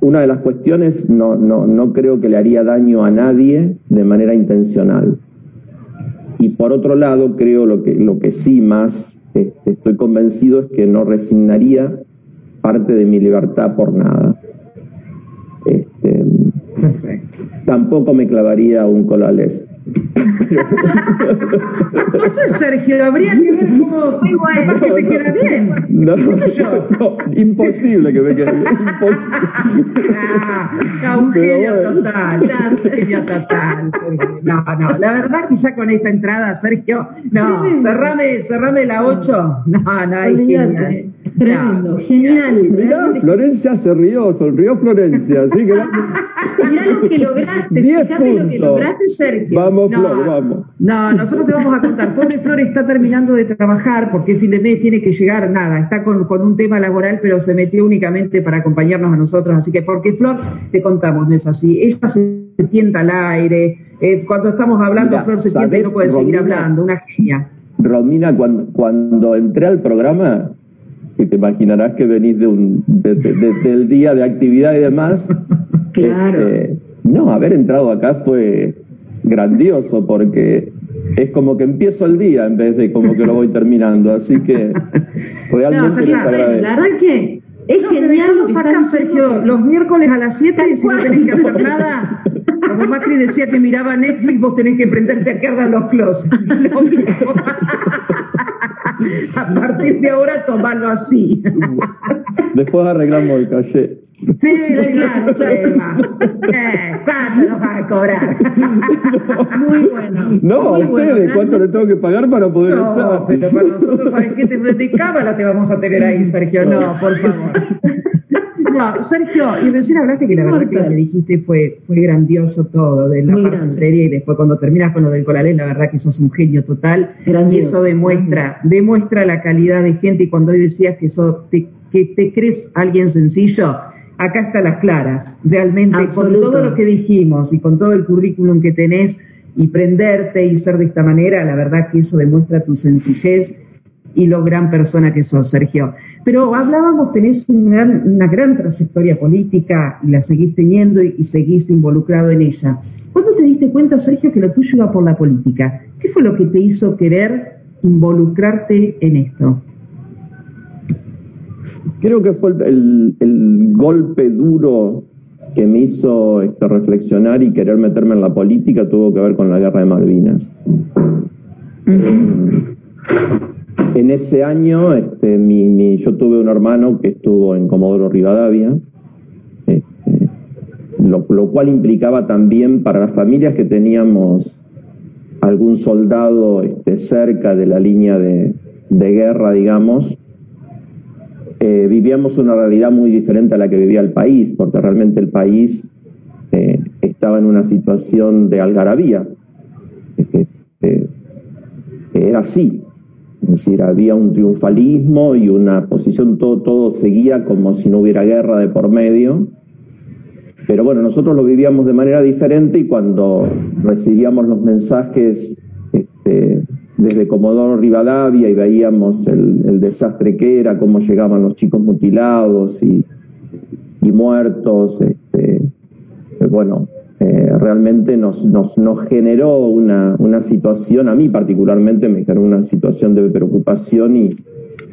una de las cuestiones no, no, no creo que le haría daño a nadie de manera intencional. Y por otro lado, creo lo que, lo que sí más este, estoy convencido es que no resignaría parte de mi libertad por nada. Este, Tampoco me clavaría un colales. [laughs] no sé, Sergio, habría que ver cómo capaz que te queda bien. No, no, imposible que me quede bien. Imposible. Ah, un genio total, un genio total. No, no, la verdad que ya con esta entrada, Sergio, no, cerrame, cerrame la 8. No, no, genial. Tremendo, genial. Mirá, Florencia se rió, sonrió Florencia, así que... [laughs] Mirá lo que lograste, fíjate lo que lograste, Sergio. Vamos, Flor, vamos. No, nosotros te vamos a contar. Pobre Flor está terminando de trabajar porque el fin de mes tiene que llegar, nada, está con, con, un tema laboral, pero se metió únicamente para acompañarnos a nosotros. Así que, porque Flor, te contamos, no es así. Ella se tienta al aire. Eh, cuando estamos hablando, Flor se tienta y no puede Romina, seguir hablando. Una genia. Romina, cuando, cuando entré al programa, que te imaginarás que venís de un, de, de, de, del día de actividad y demás. [laughs] claro. Este, no, haber entrado acá fue grandioso porque es como que empiezo el día en vez de como que lo voy terminando. Así que [laughs] realmente no, les agradezco. La verdad que es no, genial. Lo acá, Sergio, los miércoles a las 7 y si no tenés que hacer nada. Como Macri decía que miraba Netflix, vos tenés que prenderte a que los closets. [laughs] [laughs] a partir de ahora, tomarlo así. Después arreglamos el calle. Sí, claro, claro. Eh, ¿Cuánto nos vas a cobrar? Muy bueno. No, a ustedes, bueno, ¿cuánto le tengo que pagar para poder no, estar? pero para nosotros, ¿sabes qué? Te, de cábala te vamos a tener ahí, Sergio. No, por favor. No, Sergio, y recién hablaste que la verdad que lo que dijiste fue, fue grandioso todo, de la Muy parte grande. seria y después cuando terminas con lo del colalé, la verdad que sos un genio total. Grandioso, y eso demuestra, demuestra la calidad de gente. Y cuando hoy decías que, sos, te, que te crees alguien sencillo, acá están las claras. Realmente, Absoluto. con todo lo que dijimos y con todo el currículum que tenés, y prenderte y ser de esta manera, la verdad que eso demuestra tu sencillez y lo gran persona que sos, Sergio. Pero hablábamos, tenés gran- una gran trayectoria política y la seguís teniendo y, y seguís involucrado en ella. ¿Cuándo te diste cuenta, Sergio, que lo tuyo iba por la política? ¿Qué fue lo que te hizo querer involucrarte en esto? Creo que fue el, el- el golpe duro que me hizo este, reflexionar y querer meterme en la política tuvo que ver con la guerra de Malvinas. En ese año este, mi- yo tuve un hermano que estuvo en Comodoro Rivadavia, este, lo, cual implicaba también para las familias que teníamos algún soldado este, cerca de la línea de, de guerra, digamos, eh, vivíamos una realidad muy diferente a la que vivía el país, porque realmente el país eh, estaba en una situación de algarabía. Este, era así. Es decir, había un triunfalismo y una posición, todo, todo seguía como si no hubiera guerra de por medio. Pero bueno, nosotros lo vivíamos de manera diferente y cuando recibíamos los mensajes este, desde Comodoro Rivadavia y veíamos el, el desastre que era, cómo llegaban los chicos mutilados y, y muertos, este, bueno, eh, realmente nos, nos, nos generó una, una situación, a mí particularmente me generó una situación de preocupación y,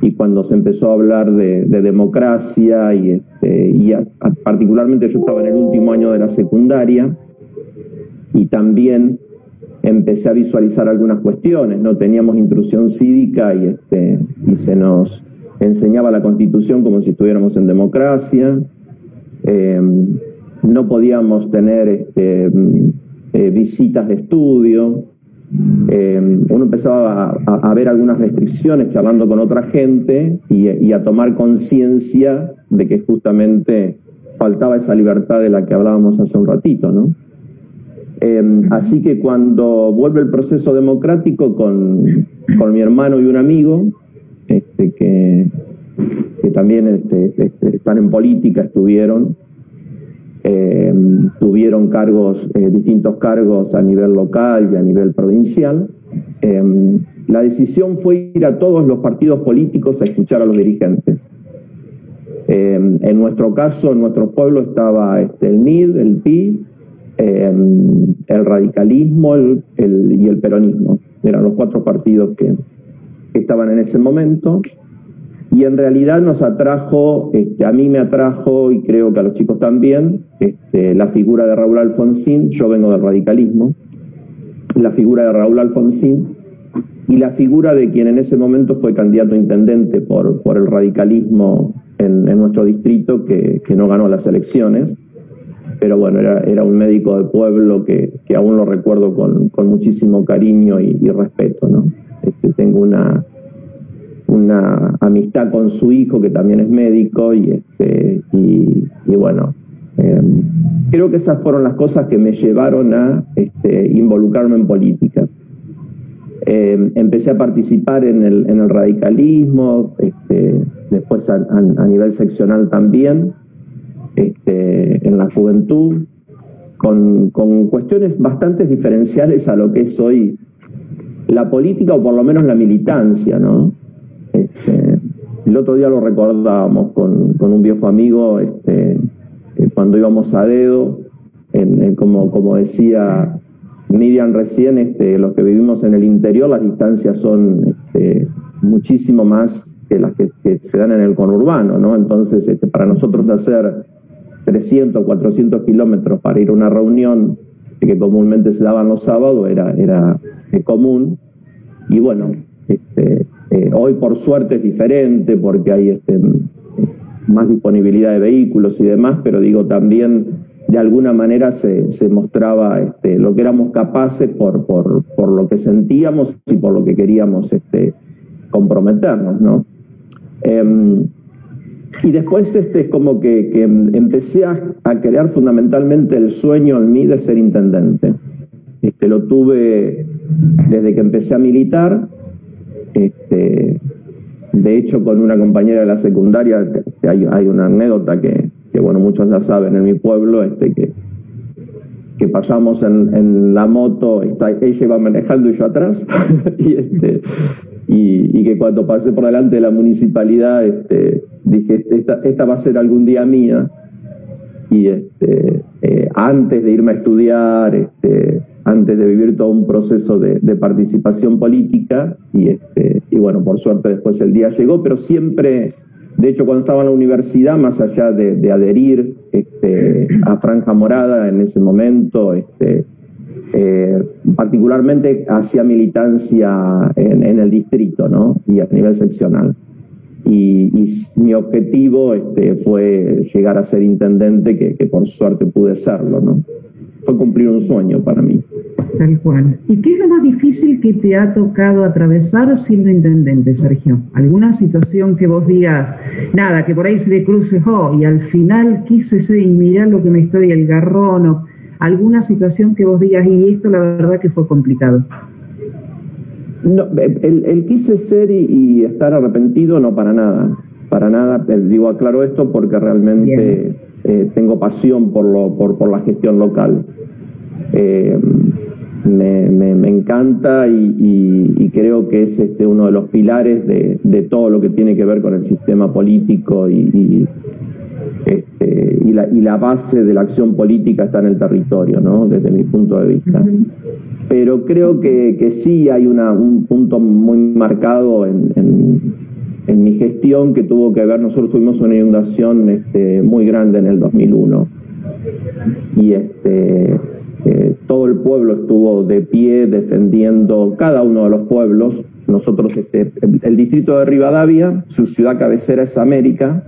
y cuando se empezó a hablar de, de democracia y, este, particularmente yo estaba en el último año de la secundaria y también empecé a visualizar algunas cuestiones, ¿no? Teníamos intrusión cívica y, este, y se nos enseñaba la constitución como si estuviéramos en democracia. Eh, no podíamos tener este, mm, eh, visitas de estudio. Eh, uno empezaba a, ver algunas restricciones charlando con otra gente y, a tomar conciencia de que justamente faltaba esa libertad de la que hablábamos hace un ratito, ¿no? Eh, así que cuando vuelve el proceso democrático con, con mi hermano y un amigo, este, que, que también este, este, están en política, estuvieron, eh, tuvieron cargos, eh, distintos cargos a nivel local y a nivel provincial. Eh, la decisión fue ir a todos los partidos políticos a escuchar a los dirigentes. en nuestro caso, en nuestro pueblo estaba este, el MID, el PI, el radicalismo y el peronismo. Eran los cuatro partidos que, estaban en ese momento. Y en realidad nos atrajo, este, a mí me atrajo y creo que a los chicos también, este, la figura de Raúl Alfonsín, yo vengo del radicalismo, la figura de Raúl Alfonsín y la figura de quien en ese momento fue candidato a intendente por, por el radicalismo en, nuestro distrito que, que, no ganó las elecciones. Pero bueno, era, era un médico de pueblo que, que aún lo recuerdo con, con muchísimo cariño y, respeto. ¿no? Este, tengo una, una amistad con su hijo que también es médico y, este, y, bueno, em, creo que esas fueron las cosas que me llevaron a este, involucrarme en política. Em, empecé a participar en el, en el radicalismo, este, después a, nivel seccional también, este, en la juventud, con, con, cuestiones bastante diferenciales a lo que es hoy la política o por lo menos la militancia, ¿no? Este, el otro día lo recordábamos con, un viejo amigo este, cuando íbamos a dedo, en, como, como decía Miriam recién, este, los que vivimos en el interior, las distancias son este, muchísimo más que las que, se dan en el conurbano, ¿no? Entonces, este, para nosotros hacer 300, 400 kilómetros para ir a una reunión que comúnmente se daban los sábados era, era común. Y bueno, este, eh, hoy por suerte es diferente porque hay este, más disponibilidad de vehículos y demás, pero digo también de alguna manera se, mostraba este, lo que éramos capaces por, lo que sentíamos y por lo que queríamos comprometernos. ¿no? Em, y después este, como que, que empecé a, a, crear fundamentalmente el sueño en mí de ser intendente. Este, lo tuve desde que empecé a militar. Este, de hecho, con una compañera de la secundaria, hay, una anécdota que, bueno, muchos la saben en mi pueblo, este, que, pasamos en, la moto, ella iba manejando y yo atrás, [laughs] y, este, y, que cuando pasé por delante de la municipalidad, este, dije, esta, esta va a ser algún día mía, y este, eh, antes de irme a estudiar, este, antes de vivir todo un proceso de, participación política y, este, y bueno, por suerte después el día llegó, pero siempre, de hecho cuando estaba en la universidad, más allá de, adherir este, a Franja Morada en ese momento, este, eh, particularmente hacía militancia en, el distrito ¿no? y a nivel seccional. Y, mi objetivo este, fue llegar a ser intendente, que, que por suerte pude serlo. ¿no? Fue cumplir un sueño para mí. Tal cual. ¿Y qué es lo más difícil que te ha tocado atravesar siendo intendente, Sergio? ¿Alguna situación que vos digas, nada, que por ahí se le cruce, oh, y al final quise ser y mirar lo que me estoy, el garrón, o alguna situación que vos digas, y esto la verdad que fue complicado? No, el, quise ser y, estar arrepentido, no para nada. Para nada, digo, aclaro esto porque realmente eh, tengo pasión por, lo, por, por la gestión local. Eh, me, me, encanta y, creo que es este, uno de los pilares de, de, todo lo que tiene que ver con el sistema político y, este, y, la, y, la, base de la acción política está en el territorio, ¿no? desde mi punto de vista. Pero creo que, que sí hay una, un punto muy marcado en, en, en, mi gestión que tuvo que ver, nosotros tuvimos una inundación este, muy grande en el 2001. Y este, todo el pueblo estuvo de pie defendiendo cada uno de los pueblos. Nosotros, este, el, distrito de Rivadavia, su ciudad cabecera es América,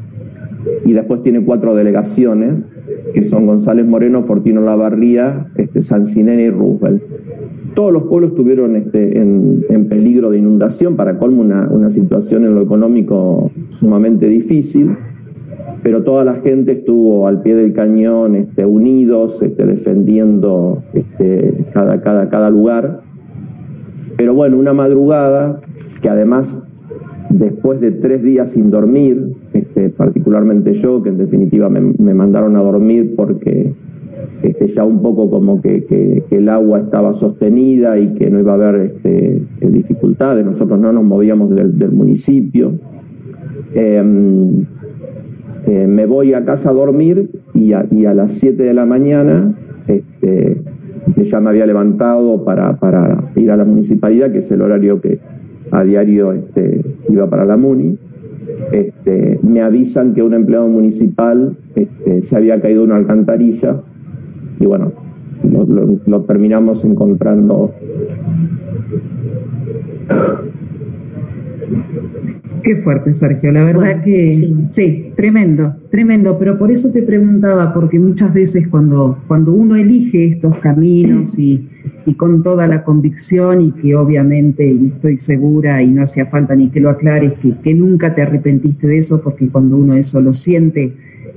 y después tiene cuatro delegaciones, que son González Moreno, Fortino Lavarría, este, San Sinene y Roosevelt. Todos los pueblos estuvieron este, en, peligro de inundación, para colmo una, situación en lo económico sumamente difícil pero toda la gente estuvo al pie del cañón, este, unidos, este, defendiendo este, cada, cada, cada lugar. Pero bueno, una madrugada que además después de tres días sin dormir, este, particularmente yo, que en definitiva me, mandaron a dormir porque este, ya un poco como que, el agua estaba sostenida y que no iba a haber este, dificultades, nosotros no nos movíamos del, municipio. Em, eh, me voy a casa a dormir y a, las 7 de la mañana este, ya me había levantado para, ir a la municipalidad, que es el horario que, a diario este, iba para la MUNI. Este, me avisan que un empleado municipal se había caído en una alcantarilla y bueno, lo terminamos encontrando Qué fuerte, Sergio. La verdad que sí. tremendo, tremendo. Pero por eso te preguntaba, porque muchas veces cuando, cuando uno elige estos caminos y, con toda la convicción y que obviamente estoy segura y no hacía falta ni que lo aclares, que, que nunca te arrepentiste de eso, porque cuando uno eso lo siente,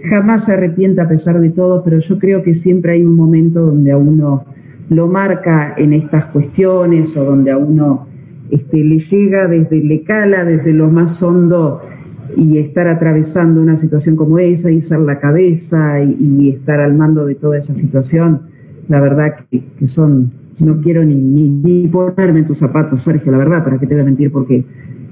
jamás se arrepiente a pesar de todo, pero yo creo que siempre hay un momento donde a uno lo marca en estas cuestiones o donde a uno este, le llega desde, le cala desde lo más hondo y estar atravesando una situación como esa y ser la cabeza y, estar al mando de toda esa situación, la verdad que, son, no quiero ni, ni, ponerme en tus zapatos, Sergio, la verdad, para que te voy a mentir, porque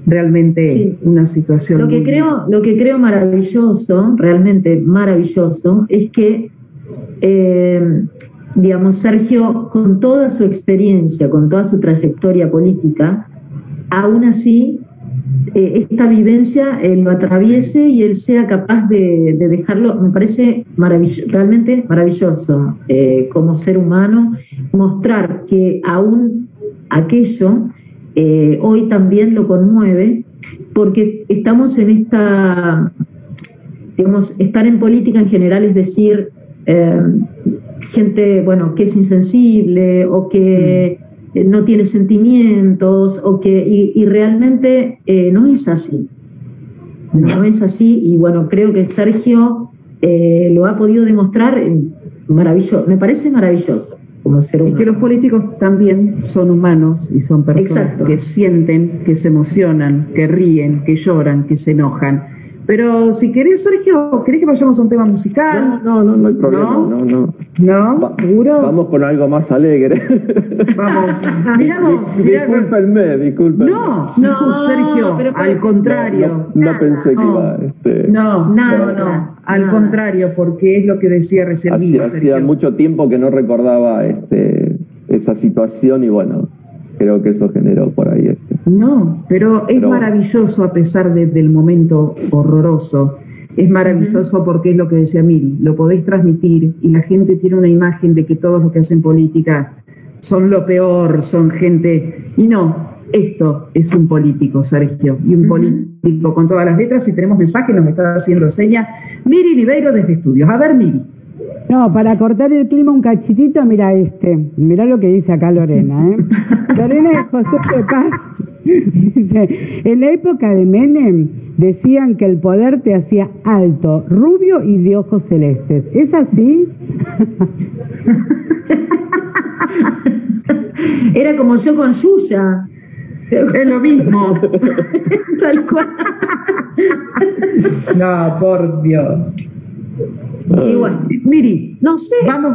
realmente una situación... Lo que, creo, lo que creo maravilloso, realmente maravilloso, es que eh, digamos, Sergio, con toda su experiencia, con toda su trayectoria política, aún así eh, esta vivencia él lo atraviese y él sea capaz de, dejarlo, me parece realmente maravilloso eh, como ser humano, mostrar que aún aquello eh, hoy también lo conmueve, porque estamos en esta, digamos, estar en política en general es decir, gente, bueno, que es insensible o que mm. no tiene sentimientos o que, y, realmente eh, no es así. No es así y bueno, creo que Sergio eh, lo ha podido demostrar maravilloso, me parece maravilloso. Como ser humano. Y que los políticos también son humanos y son personas que sienten, que se emocionan, que ríen, que lloran, que se enojan pero si querés, Sergio, ¿querés que vayamos a un tema musical? No, no, no, hay problema. No, no. ¿No? ¿Seguro? Vamos con algo más alegre. [laughs] Vamos. [laughs] Miramos. Discúlpenme, discúlpenme. No, no, Sergio, al contrario. No, pensé que iba. Este, no, no, no, Al contrario, porque es lo que decía recién. Hacía, hacía mucho tiempo que no recordaba este, esa situación y bueno, creo que eso generó por ahí. Este, no, pero es maravilloso a pesar del momento horroroso. Es maravilloso porque es lo que decía Miri, lo podéis transmitir y la gente tiene una imagen de que todos los que hacen política son lo peor, son gente. Y no, esto es un político, Sergio, y un político con todas las letras. Si tenemos mensaje, nos está haciendo seña. Miri Ribeiro desde Estudios. A ver, Miri. No, para cortar el clima un cachitito, mira este, mira lo que dice acá Lorena, ¿eh? [laughs] Lorena de José de Paz dice, en la época de Menem decían que el poder te hacía alto, rubio y de ojos celestes. ¿Es así? [laughs] Era como yo con suya. Es lo mismo. [laughs] Tal cual. No, por Dios. Y bueno, Miri, no sé. Vamos,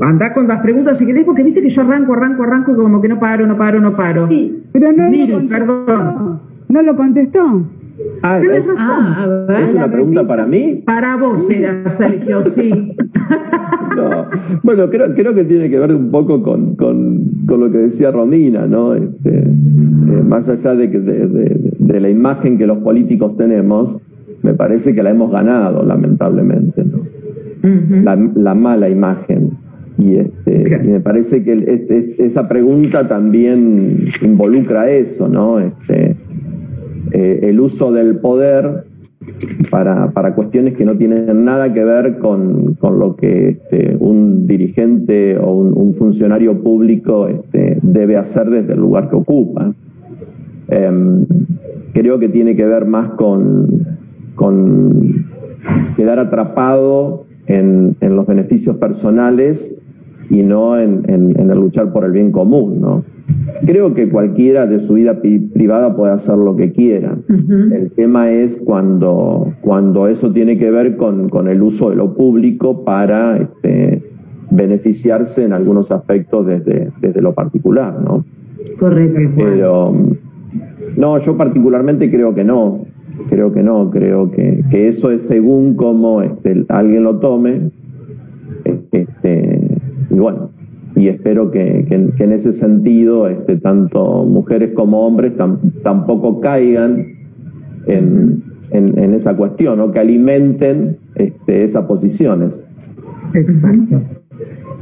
anda con las preguntas si querés, porque viste que yo arranco, arranco, arranco y como que no paro, no paro, no paro. Sí. Pero no Miri, lo perdón. ¿No lo contestó? Ah, es, ah, ¿Es una pregunta para mí? Para vos era, Sergio, sí. [laughs] No. Bueno, creo, creo que tiene que ver un poco con, con, con lo que decía Romina, ¿no? Este, eh, más allá de, que, de, de, la imagen que los políticos tenemos, me parece que la hemos ganado, lamentablemente, ¿no? la, mala imagen. Y, este, me parece que este, esa pregunta también involucra eso, ¿no? Este, eh, el uso del poder para, para, cuestiones que no tienen nada que ver con, con lo que este, un dirigente o un, funcionario público este, debe hacer desde el lugar que ocupa. Em, creo que tiene que ver más con, con quedar atrapado en, los beneficios personales y no en, el luchar por el bien común, ¿no? creo que cualquiera de su vida privada puede hacer lo que quiera. El tema es cuando, cuando eso tiene que ver con, con el uso de lo público para este, beneficiarse en algunos aspectos desde, desde lo particular, ¿no? Correcto. Pero no, yo particularmente creo que no. Creo que no, creo que, que eso es según cómo este, alguien lo tome. Este, y bueno, y espero que, que, en ese sentido este, tanto mujeres como hombres tampoco caigan en, en, esa cuestión o que alimenten este, esas posiciones. Exacto.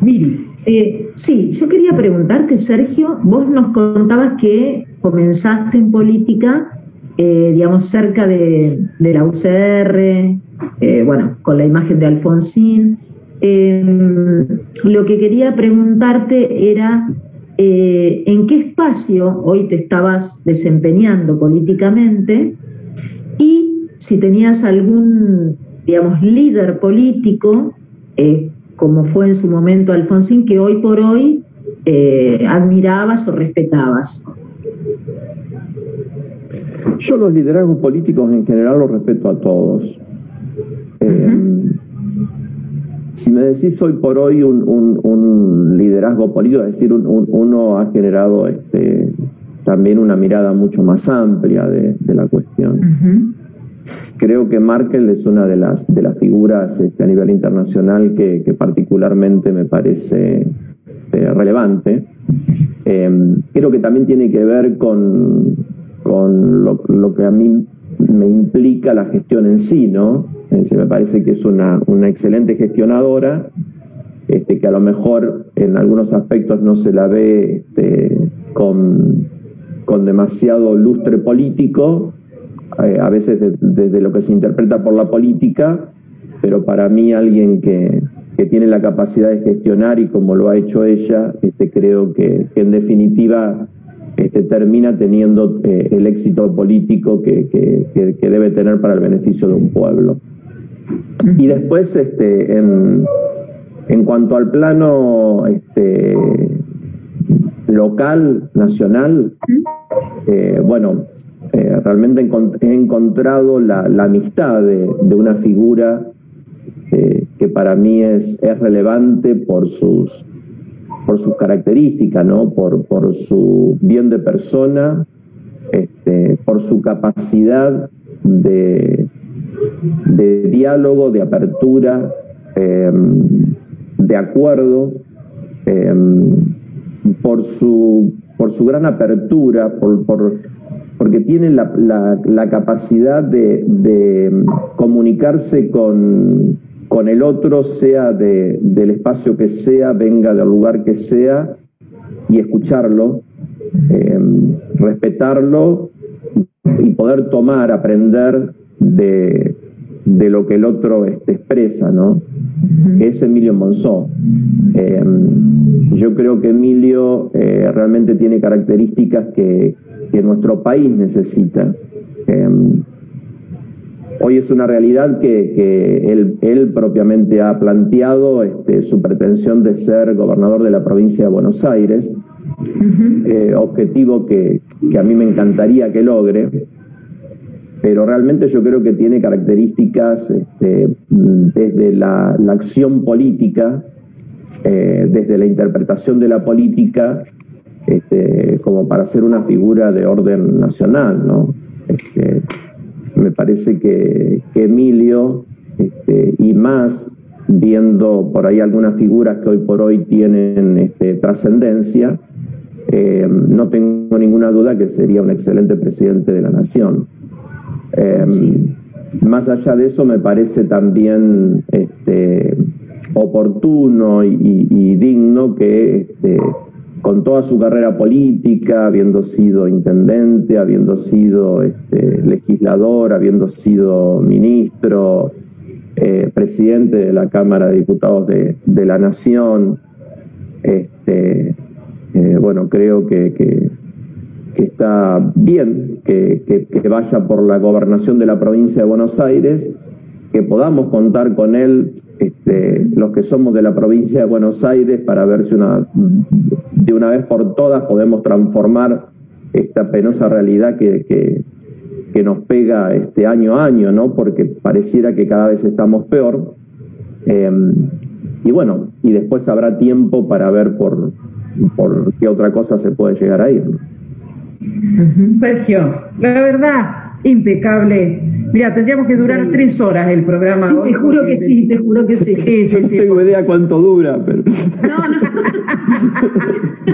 Miri. Eh, sí, yo quería preguntarte, Sergio, vos nos contabas que comenzaste en política, eh, digamos, cerca de, la UCR, eh, bueno, con la imagen de Alfonsín. Em, lo que quería preguntarte era en qué espacio hoy te estabas desempeñando políticamente y si tenías algún, digamos, líder político como fue en su momento Alfonsín, que hoy por hoy eh, admirabas o respetabas? Yo los liderazgos políticos en general los respeto a todos. Eh, si me decís hoy por hoy un, liderazgo político, es decir, uno ha generado este, también una mirada mucho más amplia de, la cuestión. Creo que Markel es una de las, de las figuras este, a nivel internacional que, particularmente me parece eh, relevante. Em, creo que también tiene que ver con, con lo, que a mí me implica la gestión en sí, ¿no? me parece que es una, una excelente gestionadora, este, que a lo mejor en algunos aspectos no se la ve este, con, con demasiado lustre político, eh, a veces desde lo que se interpreta por la política, pero para mí alguien que, tiene la capacidad de gestionar y como lo ha hecho ella, este, creo que, en definitiva este, termina teniendo eh, el éxito político que, debe tener para el beneficio de un pueblo. Y después, este, en, en cuanto al plano este, local, nacional, eh, bueno, eh, realmente he encontrado la, amistad de, una figura que para mí es, es relevante por sus, por sus características, ¿no? por, por su bien de persona, este, por su capacidad de, de diálogo, de apertura, em, de acuerdo, em, por, su, por su gran apertura, por, por porque tiene la, capacidad de, comunicarse con, el otro, sea del espacio que sea, venga del lugar que sea, y escucharlo, eh, respetarlo y poder tomar, aprender de, lo que el otro este, expresa, ¿no? Que es Emilio Monzó. Eh, yo creo que Emilio eh, realmente tiene características que, que nuestro país necesita. Hoy es una realidad que, él, propiamente ha planteado este, su pretensión de ser gobernador de la provincia de Buenos Aires, eh, objetivo que, a mí me encantaría que logre, pero realmente yo creo que tiene características este, desde la, acción política, eh, desde la interpretación de la política este, como para ser una figura de orden nacional, ¿no? Este, me parece que, Emilio, este, y más viendo por ahí algunas figuras que hoy por hoy tienen este, trascendencia, eh, no tengo ninguna duda que sería un excelente presidente de la nación. Eh, más allá de eso, me parece también este, oportuno y, digno que este, con toda su carrera política, habiendo sido intendente, habiendo sido este, legislador, habiendo sido ministro, eh, presidente de la Cámara de Diputados de, la Nación. Este, eh, bueno, creo que, está bien que, vaya por la gobernación de la provincia de Buenos Aires que podamos contar con él, este, los que somos de la provincia de Buenos Aires, para ver si una, de una vez por todas podemos transformar esta penosa realidad que, que, nos pega este año a año, ¿no? porque pareciera que cada vez estamos peor. Em, y bueno, y después habrá tiempo para ver por, por qué otra cosa se puede llegar a ir. Sergio, la verdad, impecable. Mira, tendríamos que durar tres horas el programa. Sí, te juro que sí, te juro que sí. no tengo idea cuánto dura, pero. No, no.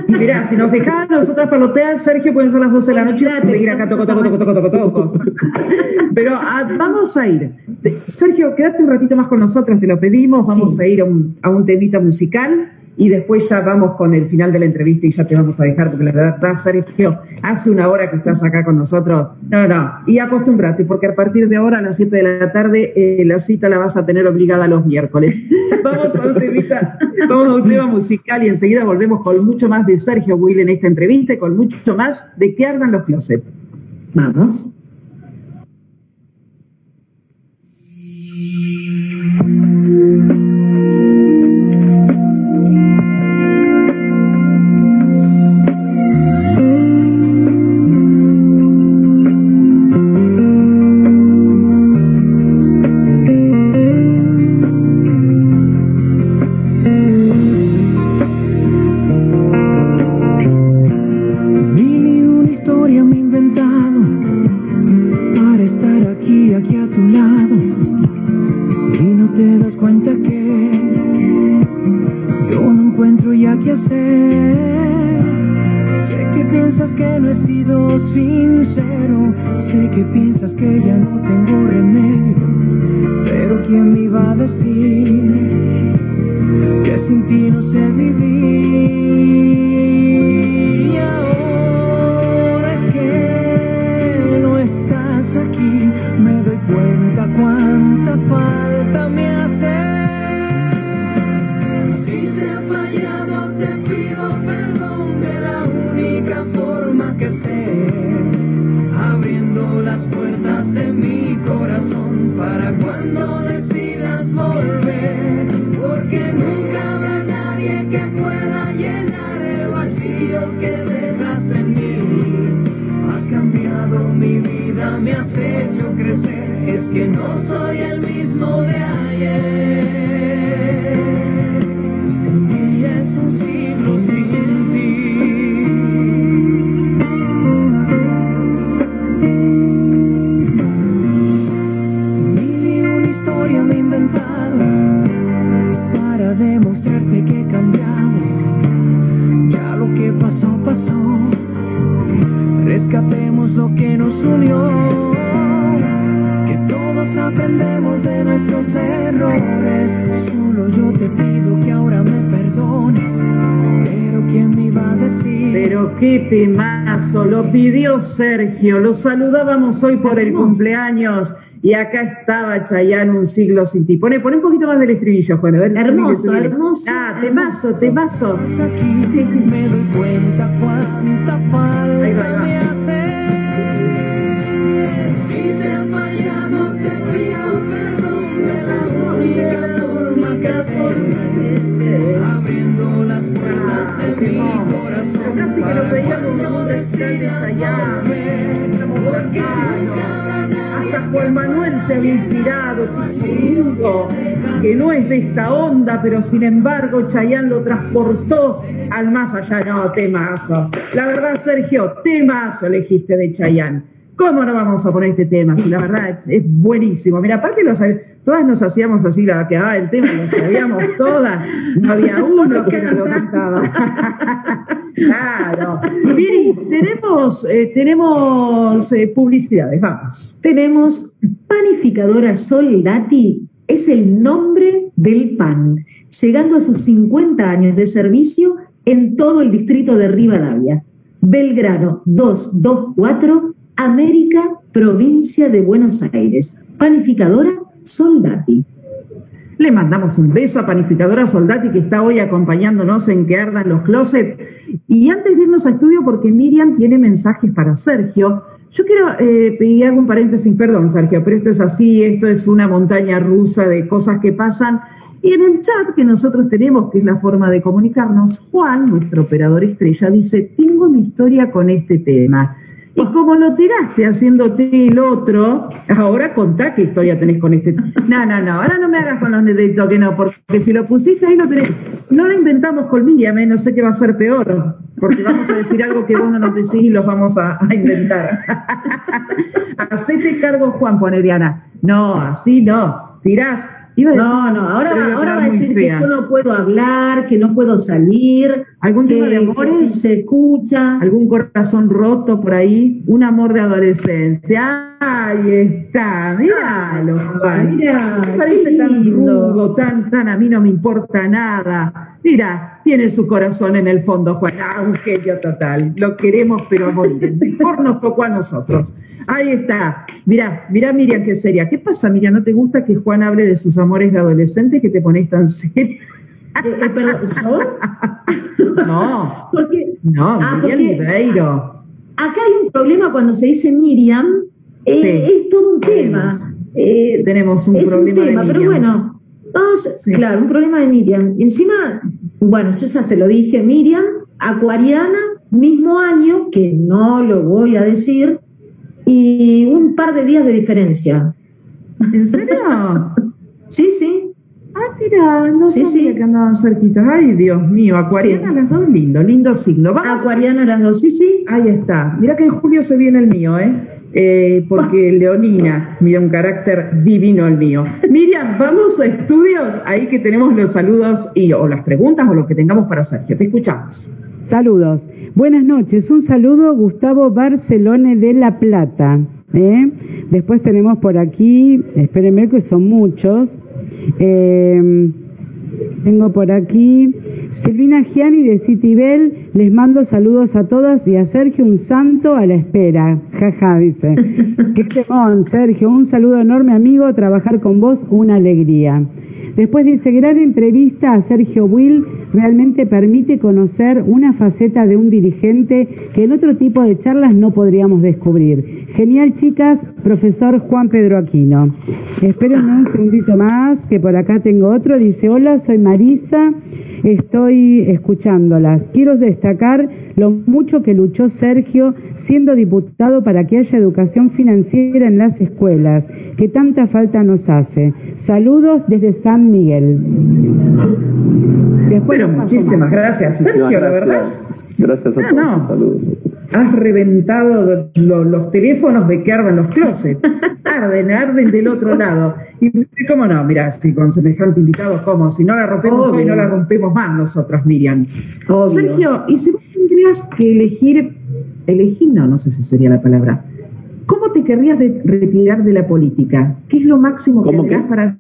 Mira, si nos dejaban nosotras palotear, Sergio, pueden ser las 12 de la noche y seguir acá, toco, toco, toco, toco, toco, toco. Pero ah, vamos a ir. Sergio, quédate un ratito más con nosotros, te lo pedimos. Vamos a ir a un, a un temita musical y después ya vamos con el final de la entrevista y ya te vamos a dejar, porque la verdad, Sergio, hace una hora que estás acá con nosotros. No, no, y acostúmbrate, porque a partir de ahora, a las 7 de la tarde, eh, la cita la vas a tener obligada los miércoles. [laughs] vamos a un temita, vamos a un tema musical y enseguida volvemos con mucho más de Sergio Will en esta entrevista y con mucho más de que ardan los closets. Vamos. me has hecho crecer, es que no soy el mismo. Sergio. Los saludábamos hoy por el cumpleaños y acá estaba Chayán un siglo sin ti. Pone, pone un poquito más del estribillo, Juan. hermoso, hermoso. Ah, temazo, temazo. Sí. Me doy cuenta cuánta que no es de esta onda, pero sin embargo Chayán lo transportó al más allá. No, temazo. La verdad, Sergio, temazo elegiste de Chayán. ¿Cómo no vamos a poner este tema? Si la verdad es buenísimo. Mira, aparte todas nos hacíamos así la que ah, el tema, lo sabíamos todas. No había [laughs] uno que no lo cantaba. [laughs] claro. Miri, tenemos, eh, tenemos eh, publicidades, vamos. Tenemos Panificadora Soldati, es el nombre del pan, llegando a sus 50 años de servicio en todo el distrito de Rivadavia. Belgrano 224 América, provincia de Buenos Aires. Panificadora Soldati. Le mandamos un beso a Panificadora Soldati que está hoy acompañándonos en que ardan los closets. Y antes de irnos a estudio, porque Miriam tiene mensajes para Sergio, Yo quiero eh, pedir algún paréntesis, perdón Sergio, pero esto es así, esto es una montaña rusa de cosas que pasan. Y en el chat que nosotros tenemos, que es la forma de comunicarnos, Juan, nuestro operador estrella, dice, tengo mi historia con este tema. Y como lo tiraste haciéndote el otro, ahora contá qué historia tenés con este. No, no, no, ahora no me hagas con los deditos que no, porque si lo pusiste ahí lo tenés. No lo inventamos Miriam, ¿eh? no sé qué va a ser peor, porque vamos a decir algo que vos no nos decís y los vamos a, inventar. [laughs] Hacete cargo, Juan, pone Diana. No, así no. Tirás no, no, ahora, ahora va a decir que yo no puedo hablar, que no puedo salir. ¿Algún tema de amores? si se escucha. ¿Algún corazón roto por ahí? Un amor de adolescencia. Ahí está, míralo, Mira, parece tan rudo, tan, tan, a mí no me importa nada. Mira, tiene su corazón en el fondo, Juan. Ah, un genio total. Lo queremos, pero a morir. Mejor nos tocó a nosotros. Ahí está. Mira, mira Miriam, qué seria. ¿Qué pasa, Miriam? ¿No te gusta que Juan hable de sus amores de adolescente que te pones tan seria? Eh, eh, pero, ¿yo? [laughs] No. Porque, no, ah, Miriam Acá hay un problema cuando se dice Miriam. Eh, es todo un tema. tenemos un es problema. Un tema, pero bueno. Vamos, Claro, un problema de Miriam. Encima, bueno, yo ya se lo dije, Miriam, acuariana, mismo año, que no lo voy a decir, y un par de días de diferencia. ¿En serio? [laughs] sí, sí. Ah, mira, no sé sabía que andaban cerquitas. Ay, Dios mío, acuariana las dos, lindo, lindo signo. Vamos. Acuariana las dos, sí, sí. Ahí está. Mira que en julio se viene el mío, ¿eh? Eh porque Leonina, mira un carácter divino el mío. Miriam, vamos a estudios, ahí que tenemos los saludos y o las preguntas o lo que tengamos para Sergio. Te escuchamos. Saludos. Buenas noches. Un saludo Gustavo Barcelone de La Plata. ¿eh? Después tenemos por aquí, espérenme que son muchos. Eh, tengo por aquí Silvina Gianni de Citibel. Les mando saludos a todas y a Sergio un santo a la espera. Jaja, dice. [laughs] Qué temón, Sergio. Un saludo enorme, amigo. Trabajar con vos, una alegría. Después dice, gran entrevista a Sergio Will realmente permite conocer una faceta de un dirigente que en otro tipo de charlas no podríamos descubrir. Genial, chicas, profesor Juan Pedro Aquino. Espérenme un segundito más, que por acá tengo otro. Dice, hola, soy Marisa estoy escuchándolas. Quiero destacar lo mucho que luchó Sergio siendo diputado para que haya educación financiera en las escuelas, que tanta falta nos hace. Saludos desde San Miguel. bueno, muchísimas gracias, Sergio, la verdad. Gracias a ah, todos. Has reventado los teléfonos de que arden los closets. [laughs] Arden, arden del otro lado. Y cómo no, mira, si con semejante invitado, ¿cómo? Si no la rompemos hoy, no la rompemos más nosotros, Miriam. Sergio, y si vos tendrías que elegir, elegir, no, no sé si sería la palabra. ¿Cómo te querrías retirar de la política? ¿Qué es lo máximo que anhelás para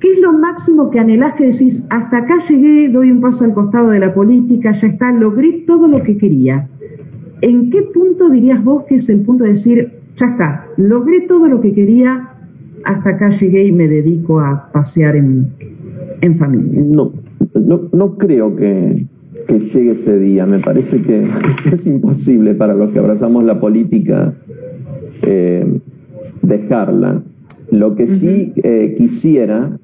¿Qué es lo máximo que anhelás que decís, hasta acá llegué, doy un paso al costado de la política, ya está, logré todo lo que quería? ¿En qué punto dirías vos que es el punto de decir, ya está, logré todo lo que quería, hasta acá llegué y me dedico a pasear en, familia? No, no, creo que, llegue ese día. Me parece que [laughs] es imposible para los que abrazamos la política eh, dejarla. Lo que sí eh, quisiera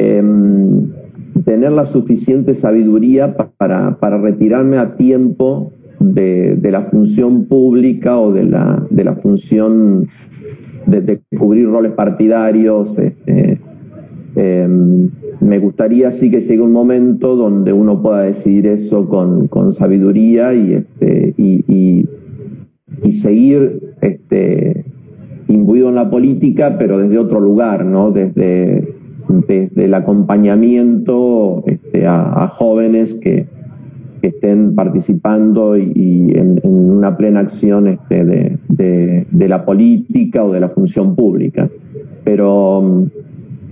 Em, tener la suficiente sabiduría para, retirarme a tiempo de, la función pública o de la, de la función de, cubrir roles partidarios. Este, em, me gustaría sí que llegue un momento donde uno pueda decidir eso con, sabiduría y, este, y, y, seguir este, imbuido en la política, pero desde otro lugar, ¿no? Desde, desde el acompañamiento este, a, jóvenes que, estén participando y, en, una plena acción este, de, la política o de la función pública. Pero mm,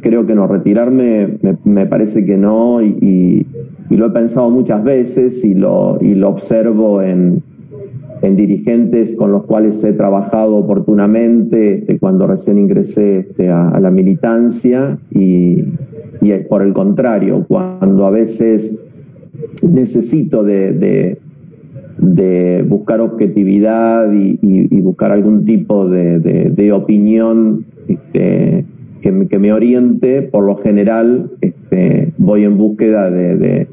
creo que no, retirarme me, parece que no y, lo he pensado muchas veces y lo, y lo observo en, en dirigentes con los cuales he trabajado oportunamente este, cuando recién ingresé este, a, la militancia y, por el contrario, cuando a veces necesito de, de buscar objetividad y, buscar algún tipo de, opinión este, que, me oriente, por lo general este, voy en búsqueda de,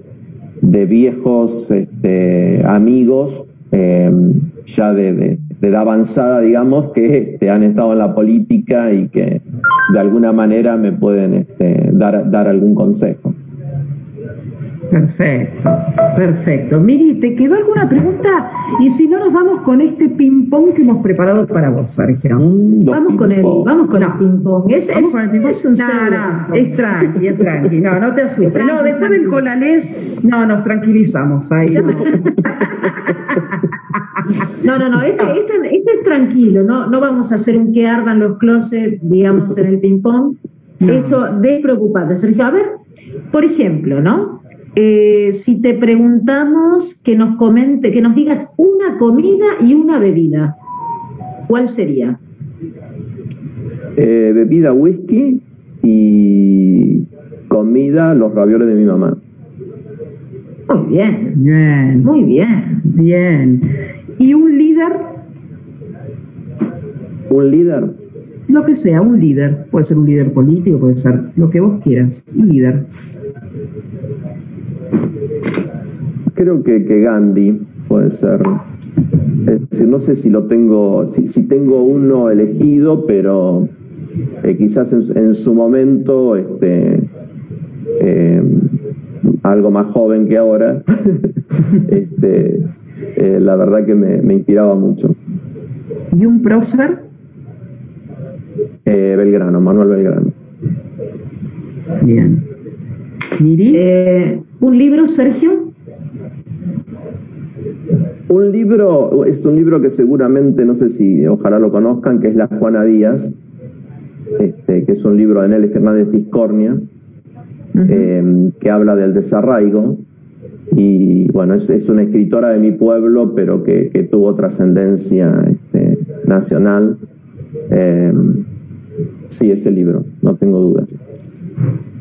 viejos este, amigos em, ya de, edad avanzada, digamos, que han estado en la política y que de alguna manera me pueden dar, dar algún consejo. Perfecto, perfecto. Miri, ¿te quedó alguna pregunta? Y si no, nos vamos con este ping-pong que hemos preparado para vos, Sergio. Mm, vamos, con el, vamos con el ping-pong. Es, es, con el ping-pong. Es un no, es tranqui, es tranqui. No, no te asustes. No, después del colalés, no, nos tranquilizamos ahí. [laughs] No, no, no, este, este, este, es tranquilo, no, no vamos a hacer un que ardan los closets, digamos, en el ping-pong. Eso, despreocupate, Sergio. A ver, por ejemplo, ¿no? Eh, si te preguntamos que nos comente, que nos digas una comida y una bebida, ¿cuál sería? Eh, bebida whisky y comida los ravioles de mi mamá. Muy bien. Bien. Muy bien. Bien. ¿Y un líder? ¿Un líder? Lo que sea, un líder. Puede ser un líder político, puede ser lo que vos quieras. Un líder. Creo que, que Gandhi puede ser. no sé si lo tengo, si, tengo uno elegido, pero eh, quizás en, su momento, este, eh, algo más joven que ahora, [laughs] este, eh, la verdad que me, inspiraba mucho. ¿Y un prócer? Belgrano, Manuel Belgrano. Bien. ¿Miri? ¿Un libro, Sergio? Un libro, es un libro que seguramente, no sé si ojalá lo conozcan, que es La Juana Díaz, este, que es un libro de Nelly Fernández Tiscornia, em, que habla del desarraigo. Y bueno, es, una escritora de mi pueblo, pero que, tuvo trascendencia este, nacional. Em, sí, ese libro, no tengo dudas.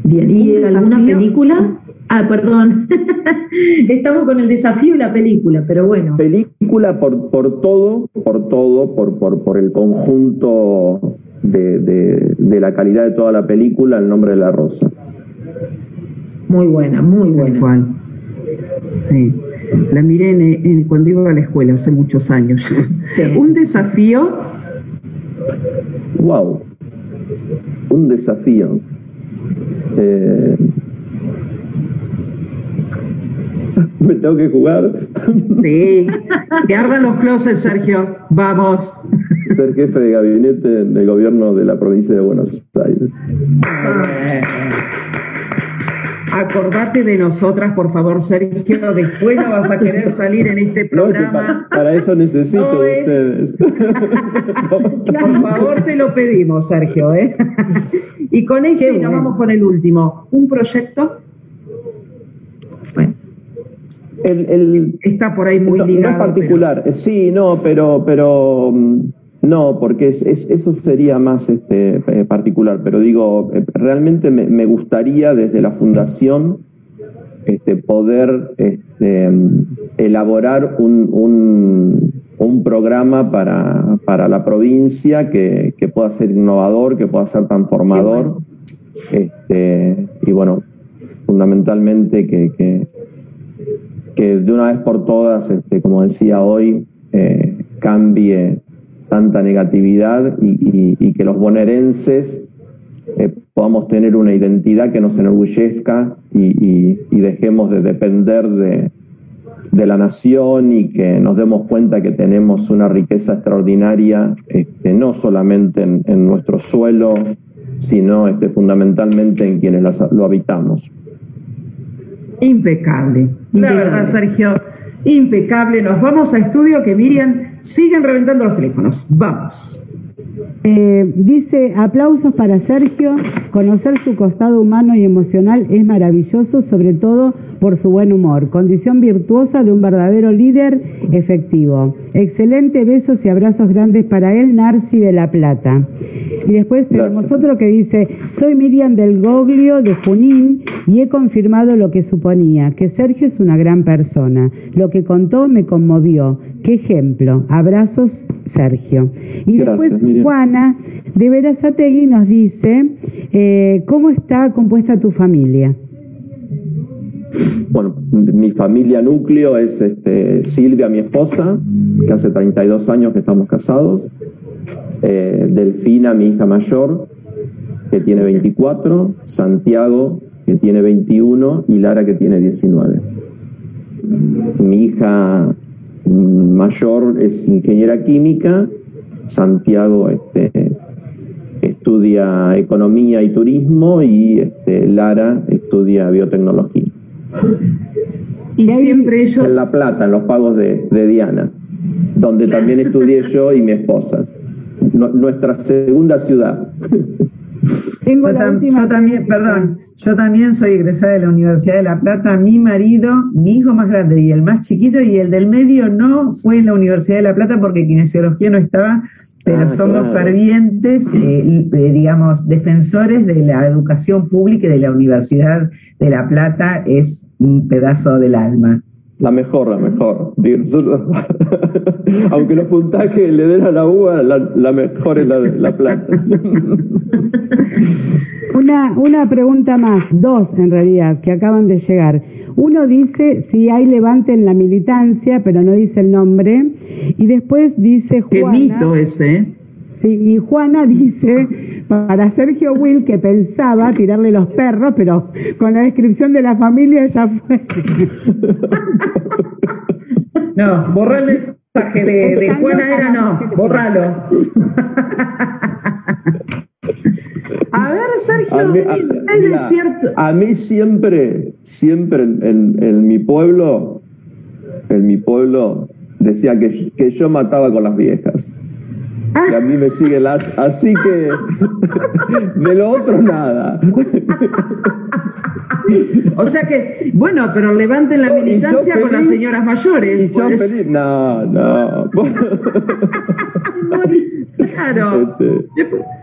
Bien, ¿y alguna película? Ah, perdón. [laughs] Estamos con el desafío y la película, pero bueno. Película por, por todo, por todo, por, por, por el conjunto de, la calidad de toda la película, El nombre de la rosa. Muy buena, muy buena. Sí. La miré cuando iba a la escuela hace muchos años. [laughs] Un desafío. Wow. Un desafío. Eh, [laughs] me tengo que jugar. Sí, que ardan los closets, Sergio. Vamos. Ser jefe de gabinete del gobierno de la provincia de Buenos Aires. Acordate de nosotras, por favor, Sergio. Después no vas a querer salir en este programa. para, eso necesito de ustedes. [laughs] Por favor, te lo pedimos, Sergio. ¿eh? Y con este nos vamos con el último. Un proyecto el, está por ahí muy ligado. No particular, sí, no, pero, pero mm, no, porque es, eso sería más este, eh, particular, pero digo, eh, realmente me, gustaría desde la fundación este, poder este, elaborar un, un, programa para, para, la provincia que, pueda ser innovador, que pueda ser transformador. Este, y bueno, fundamentalmente que, que de una vez por todas, este, como decía hoy, eh, cambie tanta negatividad y, que los bonaerenses eh, podamos tener una identidad que nos enorgullezca y, dejemos de depender de, la nación y que nos demos cuenta que tenemos una riqueza extraordinaria, este, no solamente en, nuestro suelo, sino este, fundamentalmente en quienes lo habitamos. Impecable. La verdad, Sergio, impecable. Nos vamos a estudio que Miriam siguen reventando los teléfonos. Vamos. Eh, dice, aplausos para Sergio, conocer su costado humano y emocional es maravilloso, sobre todo por su buen humor, condición virtuosa de un verdadero líder efectivo. Excelente, besos y abrazos grandes para él, Narci de La Plata. Y después tenemos otro que dice, soy Miriam del Goglio de Junín y he confirmado lo que suponía, que Sergio es una gran persona. Lo que contó me conmovió. Qué ejemplo. Abrazos, Sergio. Y después Juana de Verazategui nos dice, eh, ¿cómo está compuesta tu familia? Bueno, mi familia núcleo es este, Silvia, mi esposa, que hace 32 años que estamos casados. Eh, Delfina, mi hija mayor, que tiene 24, Santiago, que tiene 21, y Lara, que tiene 19. Mi hija mayor es ingeniera química, Santiago este, estudia economía y turismo y este, Lara estudia biotecnología. Y siempre ellos... En La Plata, en los pagos de, de Diana, donde también estudié yo y mi esposa nuestra segunda ciudad. [laughs] Tengo yo, también, perdón, yo también soy egresada de la Universidad de La Plata. Mi marido, mi hijo más grande y el más chiquito y el del medio no fue en la Universidad de La Plata porque kinesiología no estaba, pero ah, somos fervientes, eh, eh, digamos, defensores de la educación pública y de la Universidad de La Plata. Es un pedazo del alma. La mejor, la mejor. [laughs] Aunque los puntajes le den a la uva, la, mejor es la de la plata. [laughs] Una, una pregunta más, dos en realidad, que acaban de llegar. Uno dice si hay levante en la militancia, pero no dice el nombre. Y después dice Juana. Qué mito ese, ¿eh? Y Juana dice para Sergio Will que pensaba tirarle los perros, pero con la descripción de la familia ya fue. No, borrar el mensaje de, Juana era no, borralo. A ver, Sergio, a mí, a, a mí siempre, siempre en, mi pueblo, en mi pueblo decía que, que yo mataba con las viejas que a mí me sigue las. Así que de lo otro nada. O sea que, bueno, pero levanten la militancia con las señoras mayores. Y yo feliz. No, no. [laughs] claro. Este.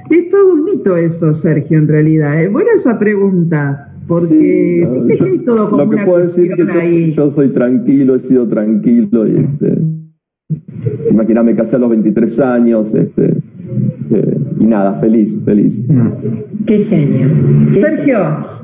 Es todo un mito eso, Sergio, en realidad. Es buena esa pregunta. Porque sí, todo como Lo que puedo decir que yo, soy tranquilo, he sido tranquilo y este Imagíname casé a los 23 años, este, eh, y nada, feliz, feliz. Qué genio. Sergio,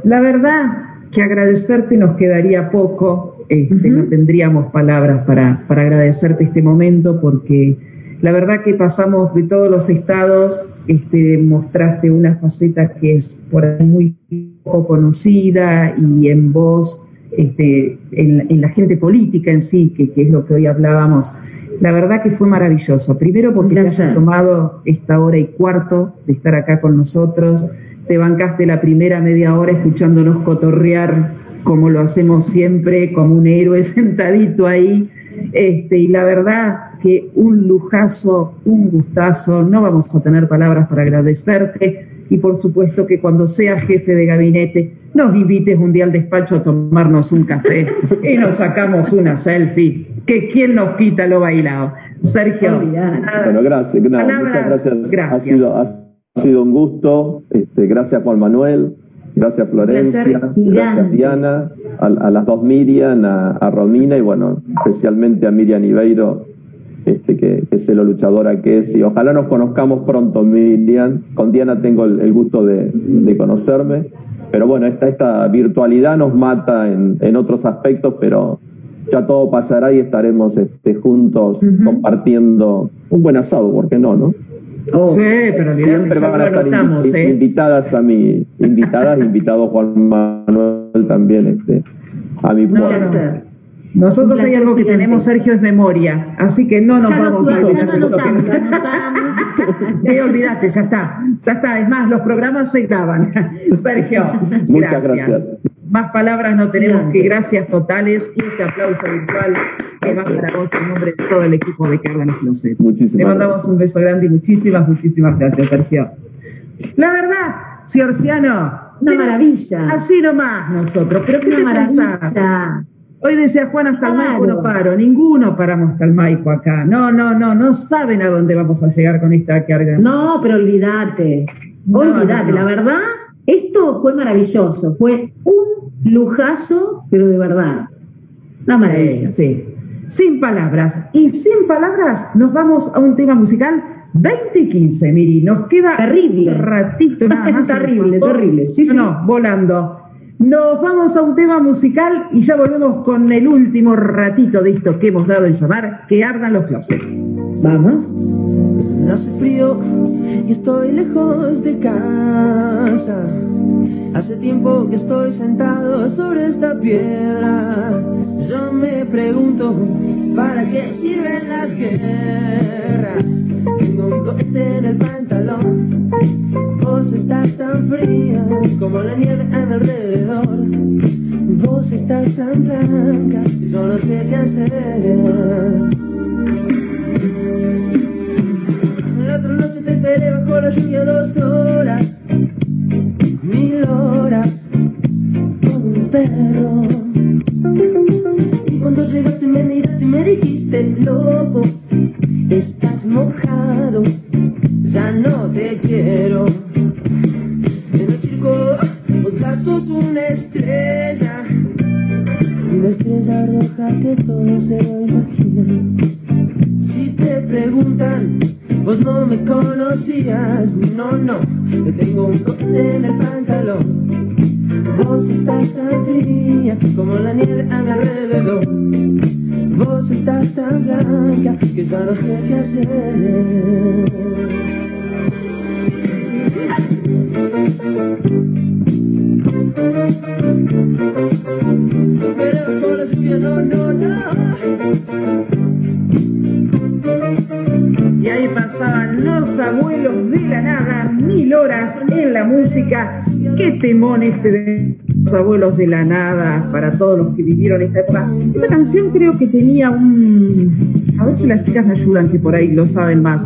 la verdad que agradecerte nos quedaría poco, este, no tendríamos palabras para, para agradecerte este momento porque la verdad que pasamos de todos los estados, este, mostraste una faceta que es por ahí muy poco conocida y en voz, este, en, la gente política en sí, que, que es lo que hoy hablábamos, la verdad que fue maravilloso. Primero porque te has tomado esta hora y cuarto de estar acá con nosotros. Te bancaste la primera media hora escuchándonos cotorrear como lo hacemos siempre, como un héroe [laughs] sentadito ahí. Este, y la verdad que un lujazo, un gustazo, no vamos a tener palabras para agradecerte y por supuesto que cuando seas jefe de gabinete nos invites un día al despacho a tomarnos un café y nos sacamos una selfie, que quién nos quita lo bailado. Sergio. Bueno, gracias. muchas gracias. Ha, sido, ha sido un gusto. Este, gracias Juan Manuel. Gracias Florencia, gracias Diana, a, las dos Miriam, a, Romina y bueno, especialmente a Miriam Ibeiro, este, que, es lo luchadora que es. Y ojalá nos conozcamos pronto, Miriam. Con Diana tengo el, gusto de, conocerme. Pero bueno, esta, esta virtualidad nos mata en, otros aspectos, pero ya todo pasará y estaremos este, juntos compartiendo un buen asado, ¿por qué no, no? Oh, sí, pero siempre van a estar ¿eh? invitadas a mi invitadas, invitado Juan Manuel también este, a mi pueblo. Nosotros hay algo que tenemos, Sergio, es memoria, así que no nos vamos a olvidar de lo que... [laughs] olvidaste, ya está, ya está. Es más, los programas se graban. [laughs] Sergio, Muchas gracias. Más palabras no tenemos que gracias totales y este aplauso virtual que va para vos en nombre de todo el equipo de Cárdenas Closet. Muchísimas Te mandamos un beso grande y muchísimas, muchísimas gracias, Sergio. La verdad, Ciorciano. Una maravilla. Así nomás nosotros. Pero ¿qué Una te maravilla. pensás? Hoy decía Juan hasta el. Maipo no paro, ninguno paramos hasta el Maipo acá. No, no, no, no saben a dónde vamos a llegar con esta carga. No, pero olvídate. No, olvídate. no, no. La verdad, esto fue maravilloso. Fue un lujazo, pero de verdad. Una maravilla. Sí, sí. Sin palabras. Y sin palabras nos vamos a un tema musical 20 y 15, Miri. Nos queda Terrible. un ratito nada [laughs] más. Terrible, terrible. Sí, no, sí. no, volando. Nos vamos a un tema musical y ya volvemos con el último ratito de esto que hemos dado en llamar Que ardan los closets. Vamos. Hace frío y estoy lejos de casa. Hace tiempo que estoy sentado sobre esta piedra. Yo me pregunto, ¿para qué sirven las guerras? Cohete en el pantalón. Vos estás tan fría como la nieve a mi alrededor. Vos estás tan blanca, yo no sé qué hacer. La otra noche te esperé bajo la lluvia dos horas, mil horas, como un perro. Y cuando llegaste me miraste y me dijiste, loco, abuelos de la nada para todos los que vivieron esta época. Esta canción creo que tenía un... A ver si las chicas me ayudan, que por ahí lo saben más.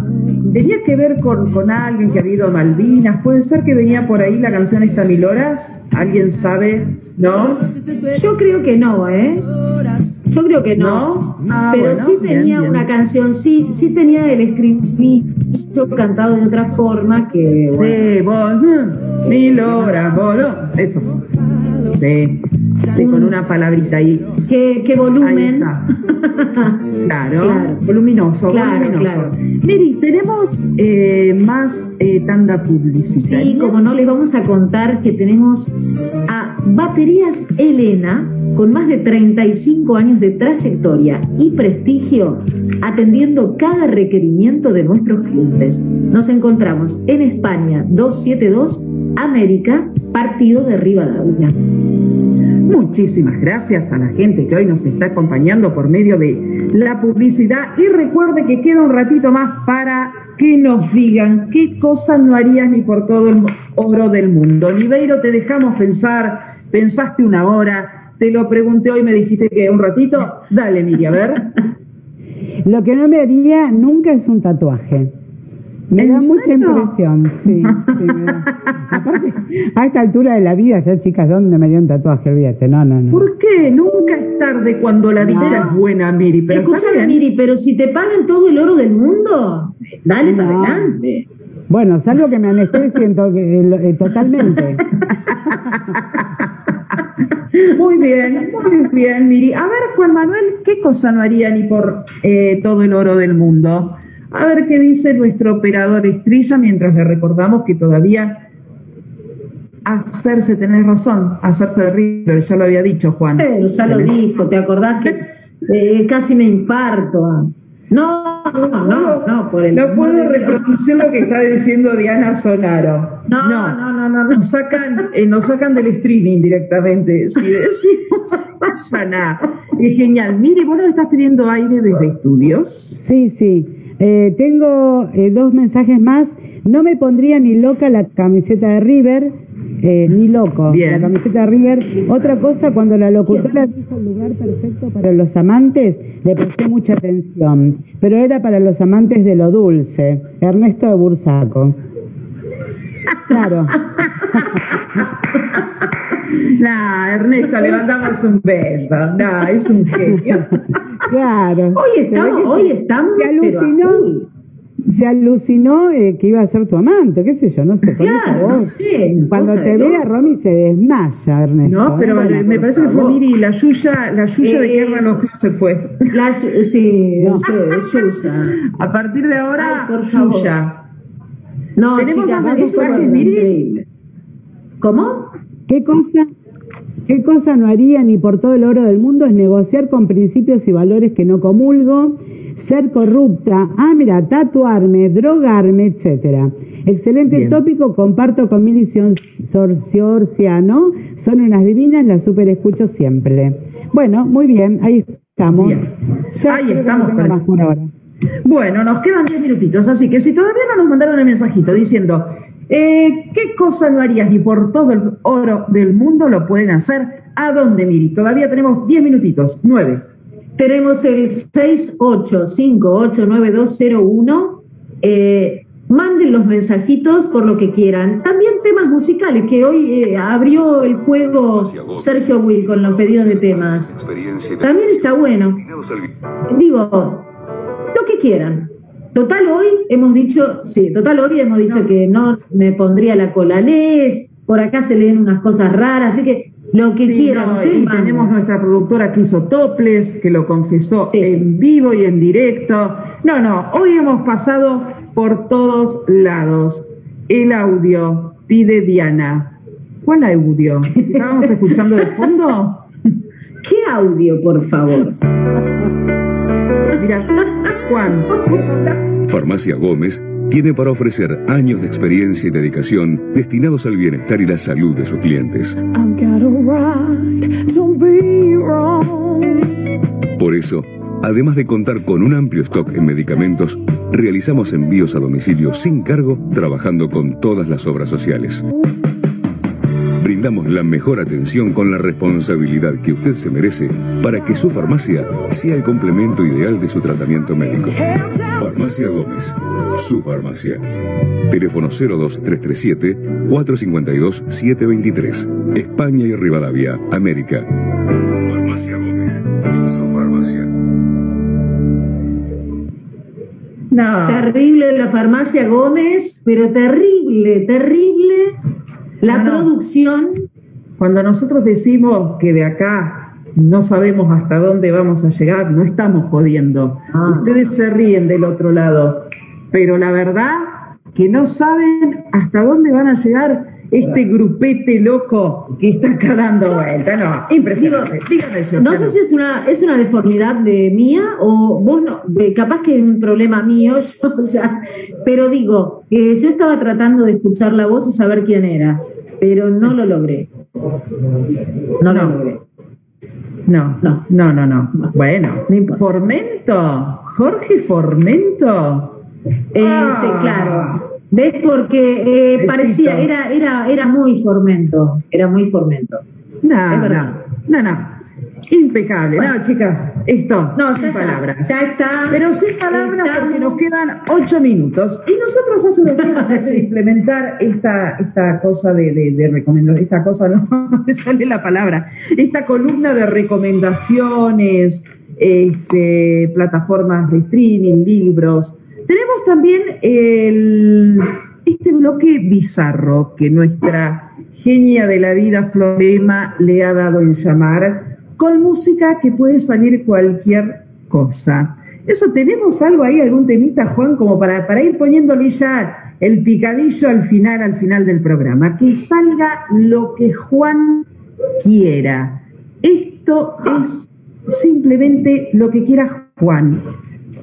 Tenía que ver con, con alguien que había ido a Malvinas. Puede ser que venía por ahí la canción esta Mil Horas. ¿Alguien sabe? ¿No? Yo creo que no, ¿eh? Yo creo que no. ¿No? Ah, pero bueno, sí tenía bien. una canción, sí, sí tenía el escrito cantado de otra forma que. bueno, Sí, vos, mm, mil horas, boludo. Eso. Con una palabrita ahí. qué, qué Ahí volumen. está. [laughs] Claro, Claro. voluminoso, Claro, voluminoso. claro. Miri, tenemos eh, más eh, tanda publicitaria. Sí, como no, les vamos a contar que tenemos a Baterías Elena, con más de 35 años de trayectoria y prestigio, atendiendo cada requerimiento de nuestros clientes. Nos encontramos en España 272, América, partido de Rivadavia. Muchísimas gracias a la gente que hoy nos está acompañando por medio de la publicidad y recuerde que queda un ratito más para que nos digan qué cosas no harías ni por todo el oro del mundo. Niveiro, te dejamos pensar, pensaste una hora, te lo pregunté hoy, me dijiste que un ratito. Dale, Miri, a ver. [laughs] Lo que no me haría nunca es un tatuaje. Me ¿En da mucha serio? impresión, sí. sí, me da. [laughs] Aparte, a esta altura de la vida, ya chicas, ¿dónde me haría un tatuaje? Olvídate, no, no, no. ¿Por qué? Nunca es tarde cuando la dicha es buena, Miri. Pero Escúchame. Miri, pero si te pagan todo el oro del mundo, dale para adelante. Bueno, salvo que me anestesien to- eh, lo- eh, totalmente. [laughs] Muy bien, muy bien, Miri. A ver, Juan Manuel, ¿qué cosa no haría ni por eh, todo el oro del mundo? A ver qué dice nuestro operador estrella mientras le recordamos que todavía hacerse, tenés razón, hacerse de River, ya lo había dicho Juan. Pero ya lo dijo, ¿te acordás que eh, casi me infarto? No, no, no, no, por el No puedo reproducir lo que está diciendo Diana Sonaro. No, no, no, no, no. Nos sacan, eh, nos sacan del streaming directamente. Si [laughs] decimos, no pasa nada. Es genial. Mire, vos nos estás pidiendo aire desde estudios. Sí, sí. Eh, tengo eh, dos mensajes más. No me pondría ni loca la camiseta de River. eh, ni loco, la camiseta de River. Otra cosa, cuando la locutora dijo el lugar perfecto para los amantes, le presté mucha atención, pero era para los amantes de lo dulce, Ernesto de Bursaco. Claro. [laughs] No, Ernesto, le mandamos un beso. No, es un genio. Claro. Hoy estamos, hoy estamos, se alucinó, se alucinó eh, que iba a ser tu amante, qué sé yo, no sé. Claro, no sé, Cuando te ve a Romy se desmaya, Ernesto. No, pero ¿eh? me parece que fue Miri, la Yuya, la Yuya de Eh, Guerra los se fue. La, sí, no sé, Yuya. A partir de ahora, Ay, por favor. No, ¿Tenemos chicas, más mensajes, increíble. ¿Cómo? ¿Qué cosa, ¿Qué cosa no haría ni por todo el oro del mundo? Es negociar con principios y valores que no comulgo, ser corrupta, ah, mira, tatuarme, drogarme, etcétera. Excelente Bien. tópico, comparto con Mili Sorciorciano, son unas divinas, las super escucho siempre. Bueno, muy bien, ahí estamos. Bien. Ya Ahí estamos, pero- más por ahora. Bueno, nos quedan 10 minutitos, así que si todavía no nos mandaron el mensajito diciendo eh, qué cosa no harías ni por todo el oro del mundo lo pueden hacer, ¿a dónde, Miri? Todavía tenemos 10 minutitos, 9. Tenemos el 68589201. Eh, manden los mensajitos por lo que quieran. También temas musicales, que hoy eh, abrió el juego Sergio Will con los pedidos de temas. También está bueno. Digo, quieran. Total, hoy hemos dicho, sí, total, hoy hemos dicho que no me pondría la cola les, por acá se leen unas cosas raras, así que lo que Sí, quieran. no, y tenemos nuestra productora que hizo toples, que lo confesó en vivo y en directo. No, no, hoy hemos pasado por todos lados. El audio, pide Diana. ¿Cuál audio? ¿Estábamos [laughs] escuchando de fondo? ¿Qué audio, por favor? Mira, Juan. Farmacia Gómez tiene para ofrecer años de experiencia y dedicación destinados al bienestar y la salud de sus clientes. Por eso, además de contar con un amplio stock en medicamentos, realizamos envíos a domicilio sin cargo, trabajando con todas las obras sociales. Brindamos la mejor atención con la responsabilidad que usted se merece para que su farmacia sea el complemento ideal de su tratamiento médico. Farmacia Gómez, su farmacia. Teléfono 02337 452 723. España y Rivadavia, América. Farmacia Gómez, su farmacia. No. Terrible la farmacia Gómez, pero terrible, terrible la No, no. producción. Cuando nosotros decimos que de acá no sabemos hasta dónde vamos a llegar, no estamos jodiendo. Ustedes se ríen del otro lado, pero la verdad que no saben hasta dónde van a llegar este grupete loco que está acá dando vuelta. No, impresionante. Dígame, No sé si es una, es una deformidad de mía o vos no, de- capaz que es un problema mío, [laughs] yo, o sea, pero digo, eh, yo estaba tratando de escuchar la voz y saber quién era, pero no lo logré. No, lo logré. No, no, no, no, no. Bueno, Formento, Jorge Formento. Eh, Ah. sí, claro. ¿Ves? Porque eh, parecía, era, era, era muy formento, era muy formento. No, no, no, no. Impecable. No, chicas, esto, No, sin ya está, palabras. ya está. Pero sin palabras porque nos quedan ocho minutos. Y nosotros hace unos días [laughs] vamos a implementar esta, esta cosa de, de, de recomendaciones, esta cosa, no [laughs] no me sale la palabra, esta columna de recomendaciones, este, plataformas de streaming, libros. Tenemos también este bloque bizarro que nuestra genia de la vida, Florema, le ha dado en llamar, con música que puede salir cualquier cosa. Eso, ¿tenemos algo ahí, algún temita, Juan, como para, para ir poniéndole ya el picadillo al final, al final del programa? Que salga lo que Juan quiera. Esto es simplemente lo que quiera Juan.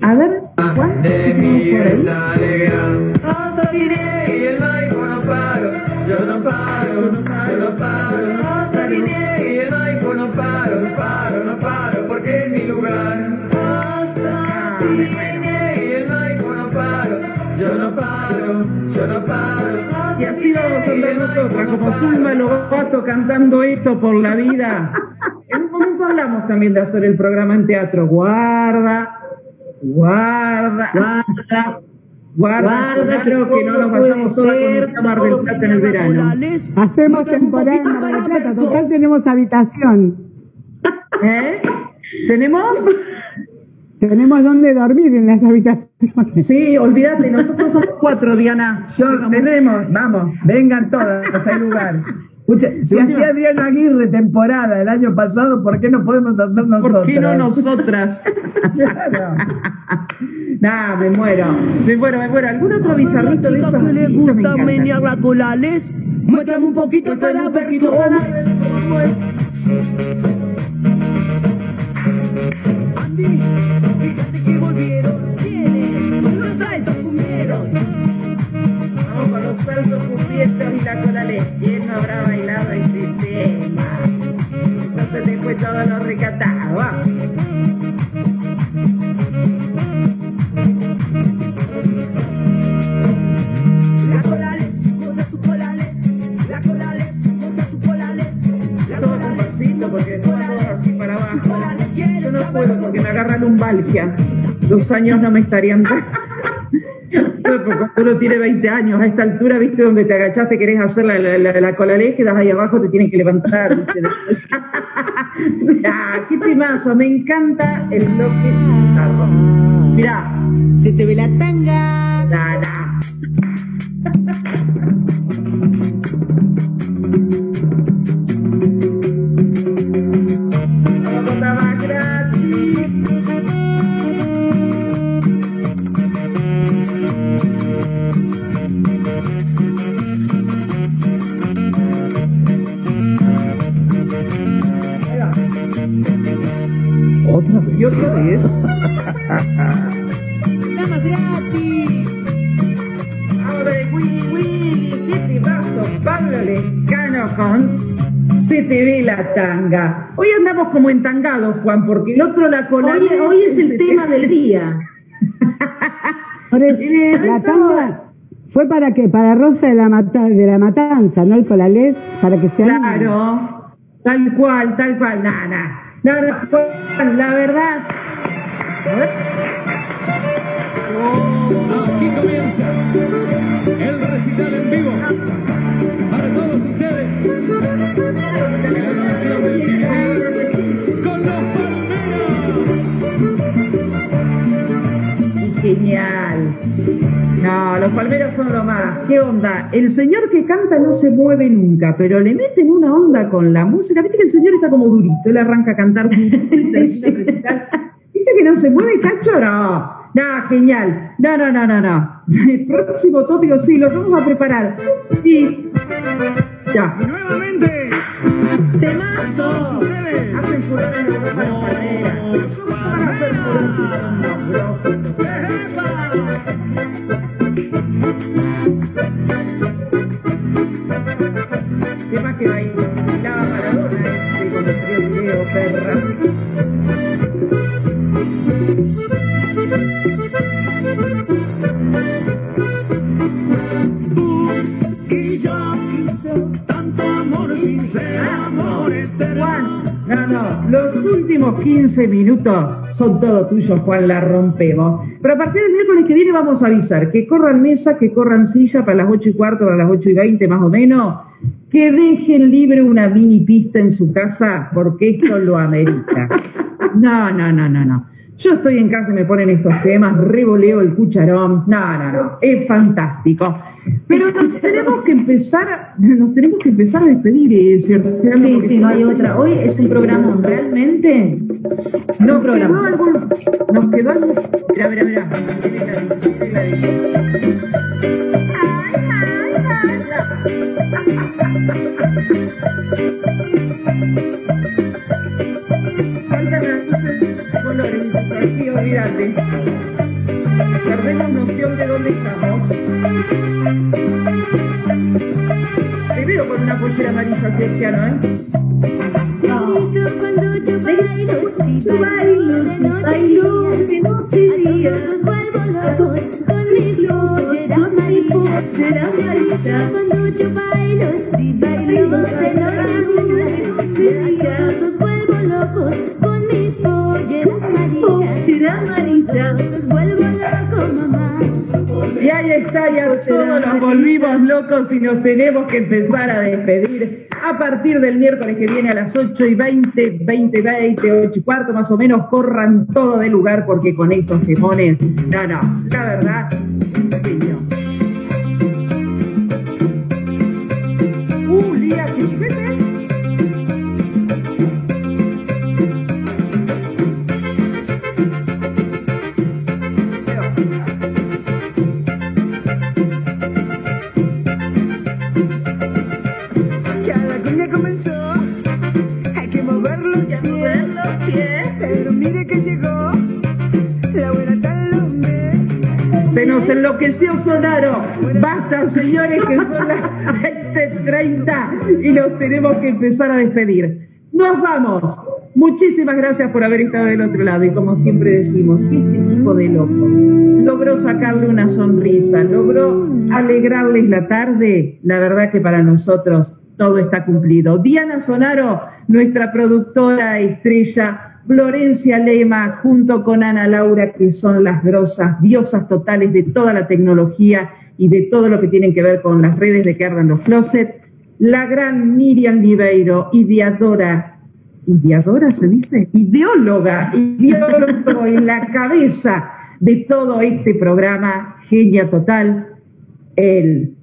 A ver, Juan, ¿qué tenemos por ahí? Hasta Guinea y el Maipo no paro, yo no paro, yo no paro. Hasta Guinea y el Maipo no paro, no paro, no paro, porque es mi lugar. Hasta Guinea y el Maipo no paro, yo no paro, yo no paro. Y así vamos a andar nosotras, como Zulma Lobato cantando esto por la vida. [laughs] En un momento hablamos también de hacer el programa en teatro. Guarda, guarda, guarda. Guarda, guarda que, no nos vayamos todas con Mar del Plata en el verano. Hacemos temporada en Mar del Plata, total tenemos habitación. ¿Eh? ¿Tenemos? Tenemos donde dormir en las habitaciones. Sí, olvídate, nosotros somos cuatro, Diana. Yo, tenemos, vamos, vengan todas a lugar. Si hacía Adriana Aguirre temporada el año pasado, ¿por qué no podemos hacer nosotros? ¿Por qué no nosotras? [laughs] claro. Nah, me muero. Me muero, me muero. ¿Algún otro bizarrito de esos? que le gusta menear la cola, les muéstrame un poquito para ver cómo Andy, fíjate que volvieron. Tienen los saltos cumbieron. Vamos con los saltos cumbieros y la cola les. ¿Quién no habrá no todo así para abajo. cola les quiere Yo no puedo porque me agarra lumbalgia. Los años no me estarían. [laughs] Eso porque Cuando uno tiene 20 años, a esta altura, viste, donde te agachaste, querés hacer la, la, la, la colalés, quedas ahí abajo, te tienen que levantar. ¿viste? [laughs] ah, qué temazo, me encanta el bloque bizarro. Mirá, Se te ve la tanga. Otra vez. Y otra vez. [laughs] Damas gratis. Abre Willy Willy, ¿qué te pasó? Pablo Lescano con Se te ve la tanga. Hoy andamos como entangados, Juan, porque el otro la cola. Hoy, hoy es el [laughs] tema del día. Eso, la tanga fue para que para Rosa de la, Mata- de la Matanza, ¿no? El colalés, para que se anime. Claro, tal cual, tal cual. Nada, no, no, la verdad. Ver. Aquí comienza el recital en vivo No, los palmeros son lo más. ¿Qué onda? El señor que canta no se mueve nunca, pero le meten una onda con la música. Viste que el señor está como durito, él arranca a cantar. [laughs] recital. ¿Viste que no se mueve, cacho? No. No, genial. No, no, no, no, no. El próximo tópico, sí, lo vamos a preparar. Sí. Ya. Y nuevamente, Temazo. Hacen que? Bailaba Maradona, este, cuando salió el video, perra. Tú y yo, tanto amor eterno. No, no, los últimos 15 minutos son todos tuyos, Juan, la rompemos. Pero a partir del miércoles que viene vamos a avisar que corran mesa, que corran silla para las 8 y cuarto, para las 8 y 20 más o menos, que dejen libre una mini pista en su casa, porque esto lo amerita. No, no, no, no, no. Yo estoy en casa y me ponen estos temas, revoleo el cucharón. No, no, no. Es fantástico. Pero nos tenemos que empezar, nos tenemos que empezar a despedir, eh, señor Sebastián, Sí, sí, no hay otra. Hoy es un programa realmente. Nos programa. quedó algún. Nos quedó algún. Mira, mira, mira. Luces de colores, olvídate. Perdemos noción de dónde estamos. Con una pollera amarilla, ¿eh? Cuando yo bailo, y. Todos nos volvimos locos y nos tenemos que empezar a despedir. A partir del miércoles que viene a las 8 y 20, 20, 20, 8 y cuarto más o menos, corran todo de lugar porque con estos temones, no, no, la verdad, genio. Uh, Lía Giuseppe. Enloqueció Sonaro. Basta, señores, que son las 20.30 y nos tenemos que empezar a despedir. Nos vamos. Muchísimas gracias por haber estado del otro lado y como siempre decimos, este tipo de loco logró sacarle una sonrisa, logró alegrarles la tarde, la verdad que para nosotros todo está cumplido. Diana Sonaro, nuestra productora estrella, Florencia Lema, junto con Ana Laura, que son las grosas, diosas totales de toda la tecnología y de todo lo que tienen que ver con las redes de que ardan los closet, la gran Miriam Viveiro, ideadora, ideadora se dice, ideóloga, ideólogo en la cabeza de todo este programa, genia total, él,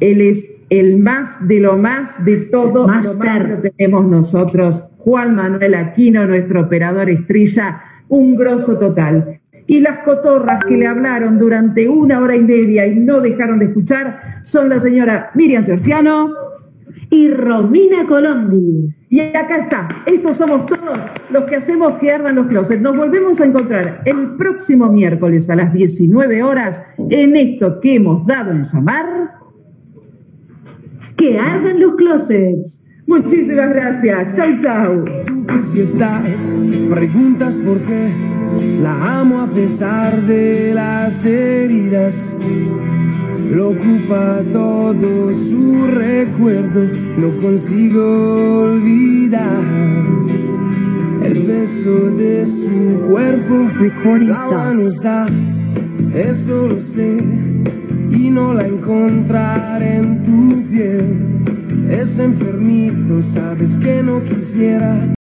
él es el más de lo más de todo, lo más lo tenemos nosotros, Juan Manuel Aquino, nuestro operador estrella, un grosso total. Y las cotorras que le hablaron durante una hora y media y no dejaron de escuchar son la señora Miriam Cerciano y Romina Colombi. Y acá está, estos somos todos los que hacemos que ardan los closets. Nos volvemos a encontrar el próximo miércoles a las 19 horas en esto que hemos dado en llamar Que ardan los closets. Muchísimas gracias. Chau, chau. Tú que si estás, preguntas por qué la amo a pesar de las heridas. Lo ocupa todo su recuerdo, no consigo olvidar el beso de su cuerpo. La mano está, eso lo sé, y no la encontraré en tu piel. Es enfermito, sabes que no quisiera